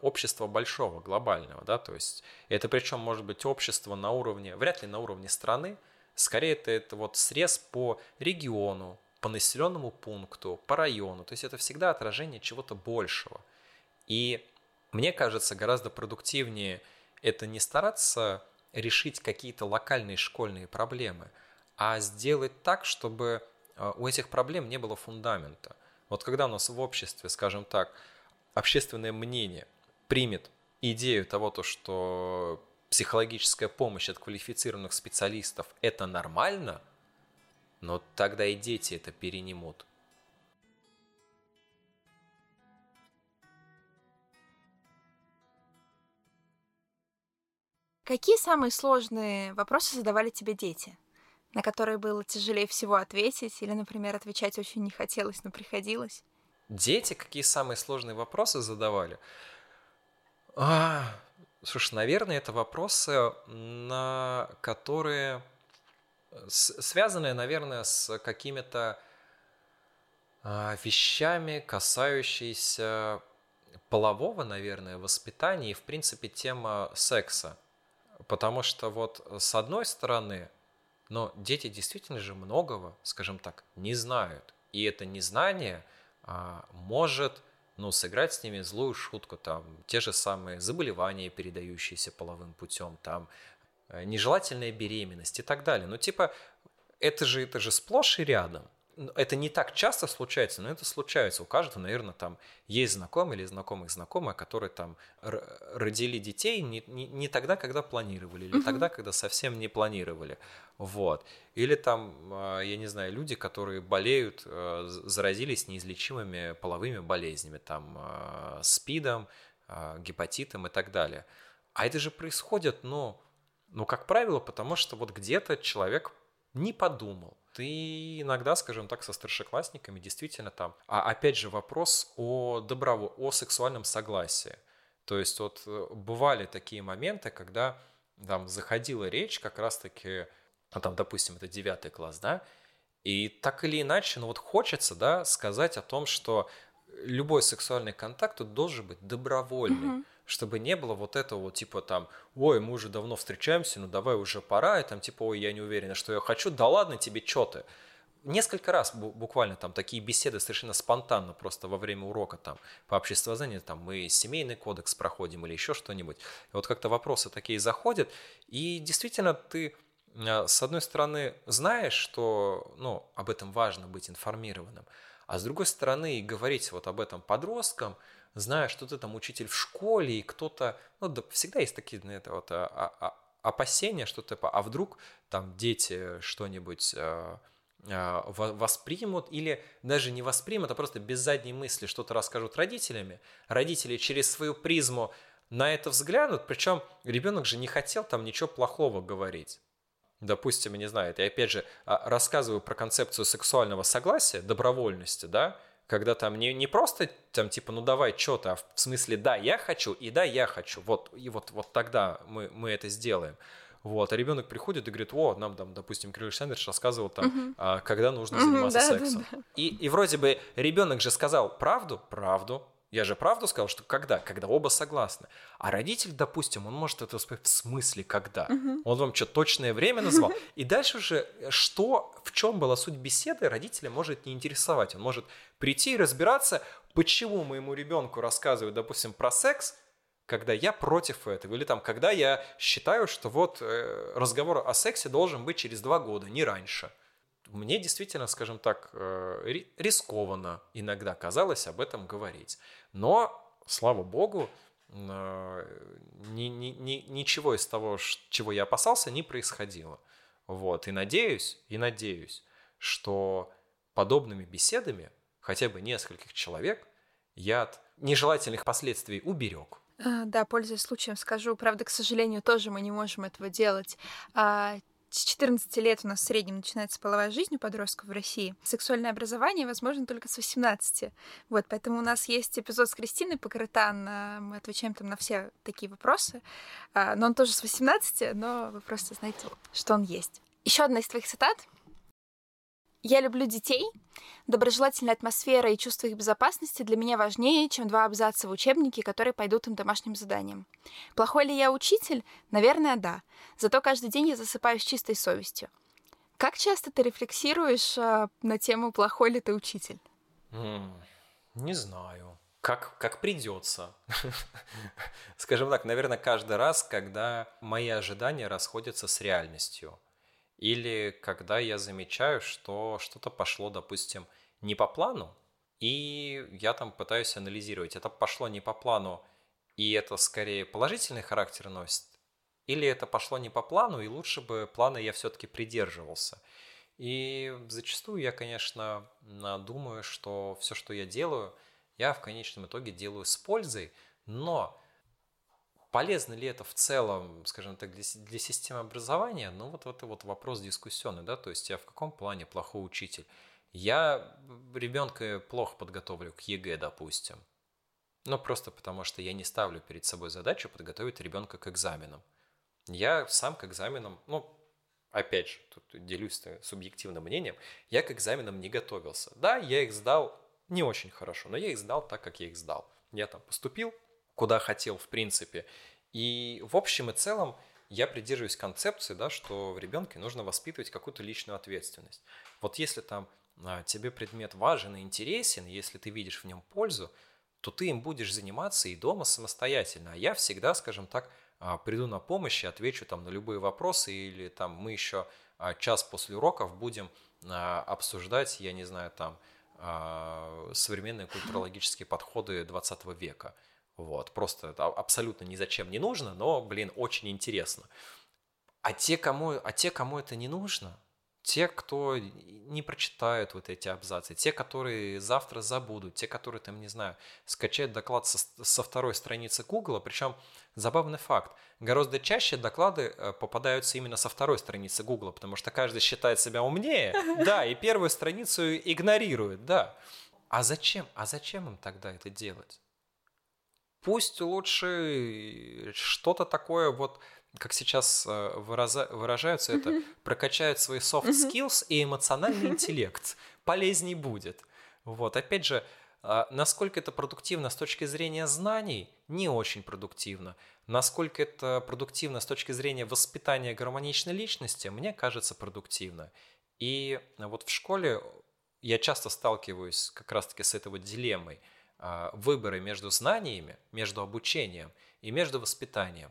общества большого, глобального, да, то есть это причем может быть общество на уровне, вряд ли на уровне страны, скорее это, это вот срез по региону, по населенному пункту, по району, то есть это всегда отражение чего-то большего. И мне кажется, гораздо продуктивнее это не стараться решить какие-то локальные школьные проблемы, а сделать так, чтобы а, у этих проблем не было фундамента. Вот когда у нас в обществе, скажем так, общественное мнение примет идею того, то, что психологическая помощь от квалифицированных специалистов – это нормально, но тогда и дети это перенимут. Какие самые сложные вопросы задавали тебе дети, на которые было тяжелее всего ответить, или, например, отвечать очень не хотелось, но приходилось? Дети какие самые сложные вопросы задавали? А, слушай, наверное, это вопросы, на которые связанные, наверное, с какими-то а, вещами, касающиеся полового, наверное, воспитания и, в принципе, тема секса. Потому что вот с одной стороны, но дети действительно же многого, скажем так, не знают. И это незнание а, может ну, сыграть с ними злую шутку, там, те же самые заболевания, передающиеся половым путем, там, э, нежелательная беременность и так далее. Ну, типа, это же, это же сплошь и рядом это не так часто случается, но это случается. У каждого, наверное, там есть знакомые или знакомых знакомых, которые там родили детей не, не, не тогда, когда планировали, или угу. тогда, когда совсем не планировали. Вот. Или там, а, я не знаю, люди, которые болеют, а, заразились неизлечимыми половыми болезнями, там, а, СПИДом, гепатитом и так далее. А это же происходит, ну, ну, как правило, потому что вот где-то человек не подумал, ты иногда, скажем так, со старшеклассниками действительно там. А опять же вопрос о доброво, о сексуальном согласии. То есть вот э, бывали такие моменты, когда там заходила речь как раз-таки, ну там, допустим, это девятый класс, да, и так или иначе, ну вот хочется, да, сказать о том, что любой сексуальный контакт тут должен быть добровольный. Mm-hmm чтобы не было вот этого вот типа там, ой, мы уже давно встречаемся, ну давай уже пора, и там типа, ой, я не уверена, что я хочу, да ладно тебе, что ты. Несколько раз буквально там такие беседы совершенно спонтанно просто во время урока там по обществознанию, там мы семейный кодекс проходим или еще что-нибудь. И вот как-то вопросы такие заходят, и действительно ты а, с одной стороны знаешь, что ну, об этом важно быть информированным, а с другой стороны говорить вот об этом подросткам – зная, что ты там учитель в школе, и кто-то, ну, да, всегда есть такие, на это вот, а, а, а, опасения, что типа, а вдруг там дети что-нибудь а, а, воспримут или даже не воспримут, а просто без задней мысли что-то расскажут родителями. Родители через свою призму на это взглянут, причем ребенок же не хотел там ничего плохого говорить. Допустим, не знаю, я опять же рассказываю про концепцию сексуального согласия, добровольности, да, когда там не, не просто там типа, ну давай что-то, а в смысле, да, я хочу, и да, я хочу, вот, и вот, вот тогда мы, мы это сделаем. Вот, а ребенок приходит и говорит, о, нам там, допустим, Кирилл Александрович рассказывал там, uh-huh. а, когда нужно заниматься uh-huh, сексом. Да, да. И, и вроде бы ребенок же сказал правду, правду, я же правду сказал, что когда? Когда оба согласны. А родитель, допустим, он может это сказать в смысле когда? Угу. Он вам что, точное время назвал? И дальше уже, что, в чем была суть беседы, родителя может не интересовать. Он может прийти и разбираться, почему моему ребенку рассказывают, допустим, про секс, когда я против этого, или там, когда я считаю, что вот э, разговор о сексе должен быть через два года, не раньше мне действительно, скажем так, э, рискованно иногда казалось об этом говорить. Но, слава богу, э, ни, ни, ни, ничего из того, чего я опасался, не происходило. Вот. И надеюсь, и надеюсь, что подобными беседами хотя бы нескольких человек я от нежелательных последствий уберег. А, да, пользуясь случаем, скажу, правда, к сожалению, тоже мы не можем этого делать. С 14 лет у нас в среднем начинается половая жизнь у подростков в России. Сексуальное образование возможно только с 18. Вот, поэтому у нас есть эпизод с Кристиной Покрытан. Мы отвечаем там на все такие вопросы. А, но он тоже с 18, но вы просто знаете, что он есть. Еще одна из твоих цитат — я люблю детей. Доброжелательная атмосфера и чувство их безопасности для меня важнее, чем два абзаца в учебнике, которые пойдут им домашним заданием. Плохой ли я учитель? Наверное, да. Зато каждый день я засыпаю с чистой совестью. Как часто ты рефлексируешь э, на тему «плохой ли ты учитель»? Mm, не знаю. Как, как придется. Скажем так, наверное, каждый раз, когда мои ожидания расходятся с реальностью – или когда я замечаю, что что-то пошло, допустим, не по плану, и я там пытаюсь анализировать, это пошло не по плану, и это скорее положительный характер носит, или это пошло не по плану, и лучше бы плана я все-таки придерживался. И зачастую я, конечно, думаю, что все, что я делаю, я в конечном итоге делаю с пользой, но Полезно ли это в целом, скажем так, для, для системы образования? Ну, вот это вот вопрос дискуссионный, да, то есть я в каком плане плохой учитель? Я ребенка плохо подготовлю к ЕГЭ, допустим. Ну, просто потому что я не ставлю перед собой задачу подготовить ребенка к экзаменам. Я сам к экзаменам, ну, опять же, тут делюсь субъективным мнением, я к экзаменам не готовился. Да, я их сдал не очень хорошо, но я их сдал так, как я их сдал. Я там поступил, куда хотел, в принципе. И в общем и целом я придерживаюсь концепции, да, что в ребенке нужно воспитывать какую-то личную ответственность. Вот если там а, тебе предмет важен и интересен, если ты видишь в нем пользу, то ты им будешь заниматься и дома самостоятельно. А я всегда, скажем так, а, приду на помощь и отвечу там на любые вопросы, или там мы еще а, час после уроков будем обсуждать, я не знаю, там современные культурологические подходы 20 века. Вот, просто это абсолютно ни зачем не нужно, но, блин, очень интересно. А те, кому, а те, кому это не нужно, те, кто не прочитают вот эти абзацы, те, которые завтра забудут, те, которые, там, не знаю, скачают доклад со, со второй страницы Гугла, причем забавный факт, гораздо чаще доклады э, попадаются именно со второй страницы Гугла, потому что каждый считает себя умнее, да, и первую страницу игнорирует, да. А зачем? А зачем им тогда это делать? Пусть лучше что-то такое вот, как сейчас э, выражаются это, прокачают свои soft skills и эмоциональный интеллект. Полезней будет. Вот, опять же, а, насколько это продуктивно с точки зрения знаний, не очень продуктивно. Насколько это продуктивно с точки зрения воспитания гармоничной личности, мне кажется продуктивно. И вот в школе я часто сталкиваюсь как раз-таки с этой вот дилеммой – выборы между знаниями, между обучением и между воспитанием.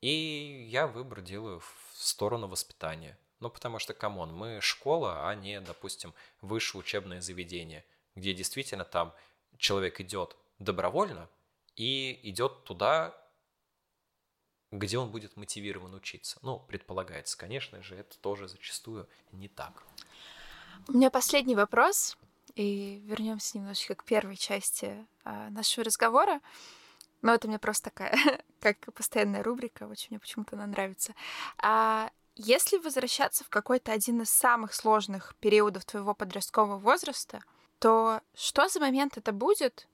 И я выбор делаю в сторону воспитания. Ну, потому что, come on, мы школа, а не, допустим, высшее учебное заведение, где действительно там человек идет добровольно и идет туда, где он будет мотивирован учиться. Ну, предполагается, конечно же, это тоже зачастую не так. У меня последний вопрос. И вернемся немножечко к первой части а, нашего разговора. Но это мне просто такая, как постоянная рубрика, очень мне почему-то она нравится. А если возвращаться в какой-то один из самых сложных периодов твоего подросткового возраста, то что за момент это будет?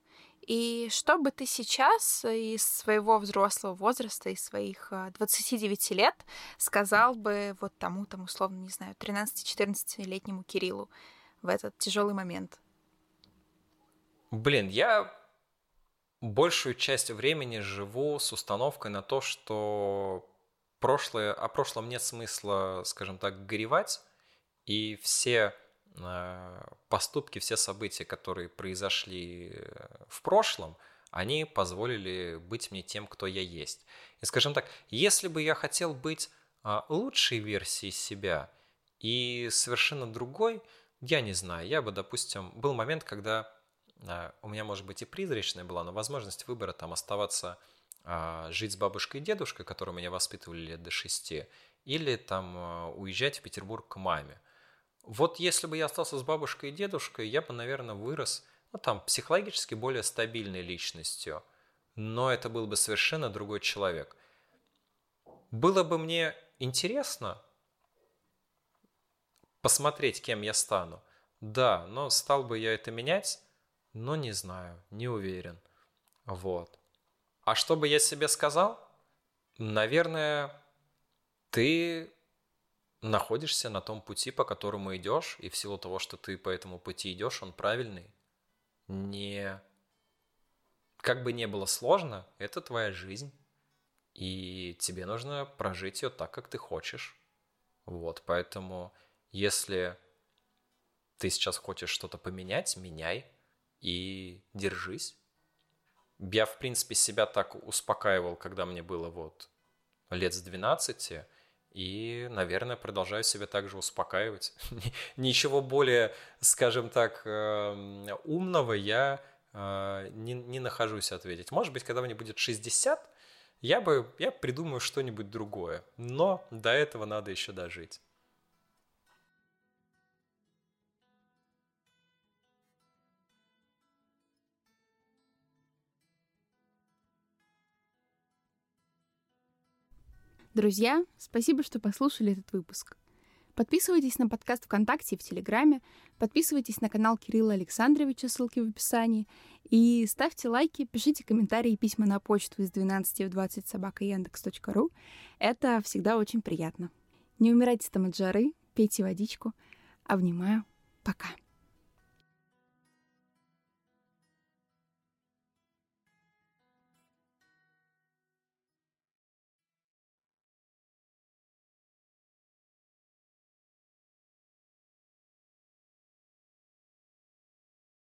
И что бы ты сейчас из своего взрослого возраста, из своих 29 а, лет сказал бы вот тому, там, условно, не знаю, 13-14-летнему Кириллу? В этот тяжелый момент? Блин, я большую часть времени живу с установкой на то, что прошлое, о прошлом нет смысла, скажем так, горевать, и все э, поступки, все события, которые произошли э, в прошлом, они позволили быть мне тем, кто я есть. И, скажем так, если бы я хотел быть э, лучшей версией себя и совершенно другой, я не знаю, я бы, допустим, был момент, когда а, у меня, может быть, и призрачная была, но возможность выбора там оставаться, а, жить с бабушкой и дедушкой, которые меня воспитывали лет до шести, или там а, уезжать в Петербург к маме. Вот если бы я остался с бабушкой и дедушкой, я бы, наверное, вырос, ну, там, психологически более стабильной личностью, но это был бы совершенно другой человек. Было бы мне интересно, посмотреть, кем я стану. Да, но стал бы я это менять? Но не знаю, не уверен. Вот. А что бы я себе сказал? Наверное, ты находишься на том пути, по которому идешь, и в силу того, что ты по этому пути идешь, он правильный. Не... Как бы не было сложно, это твоя жизнь, и тебе нужно прожить ее так, как ты хочешь. Вот, поэтому если ты сейчас хочешь что-то поменять, меняй и держись. Я, в принципе, себя так успокаивал, когда мне было вот лет с 12, и, наверное, продолжаю себя также успокаивать. Ничего более, скажем так, эм, умного я э, не, не нахожусь ответить. Может быть, когда мне будет 60, я бы я придумаю что-нибудь другое. Но до этого надо еще дожить. Друзья, спасибо, что послушали этот выпуск. Подписывайтесь на подкаст ВКонтакте и в Телеграме, подписывайтесь на канал Кирилла Александровича, ссылки в описании, и ставьте лайки, пишите комментарии и письма на почту из 12 в 20 собака яндекс.ру. Это всегда очень приятно. Не умирайте там от жары, пейте водичку. Обнимаю. Пока.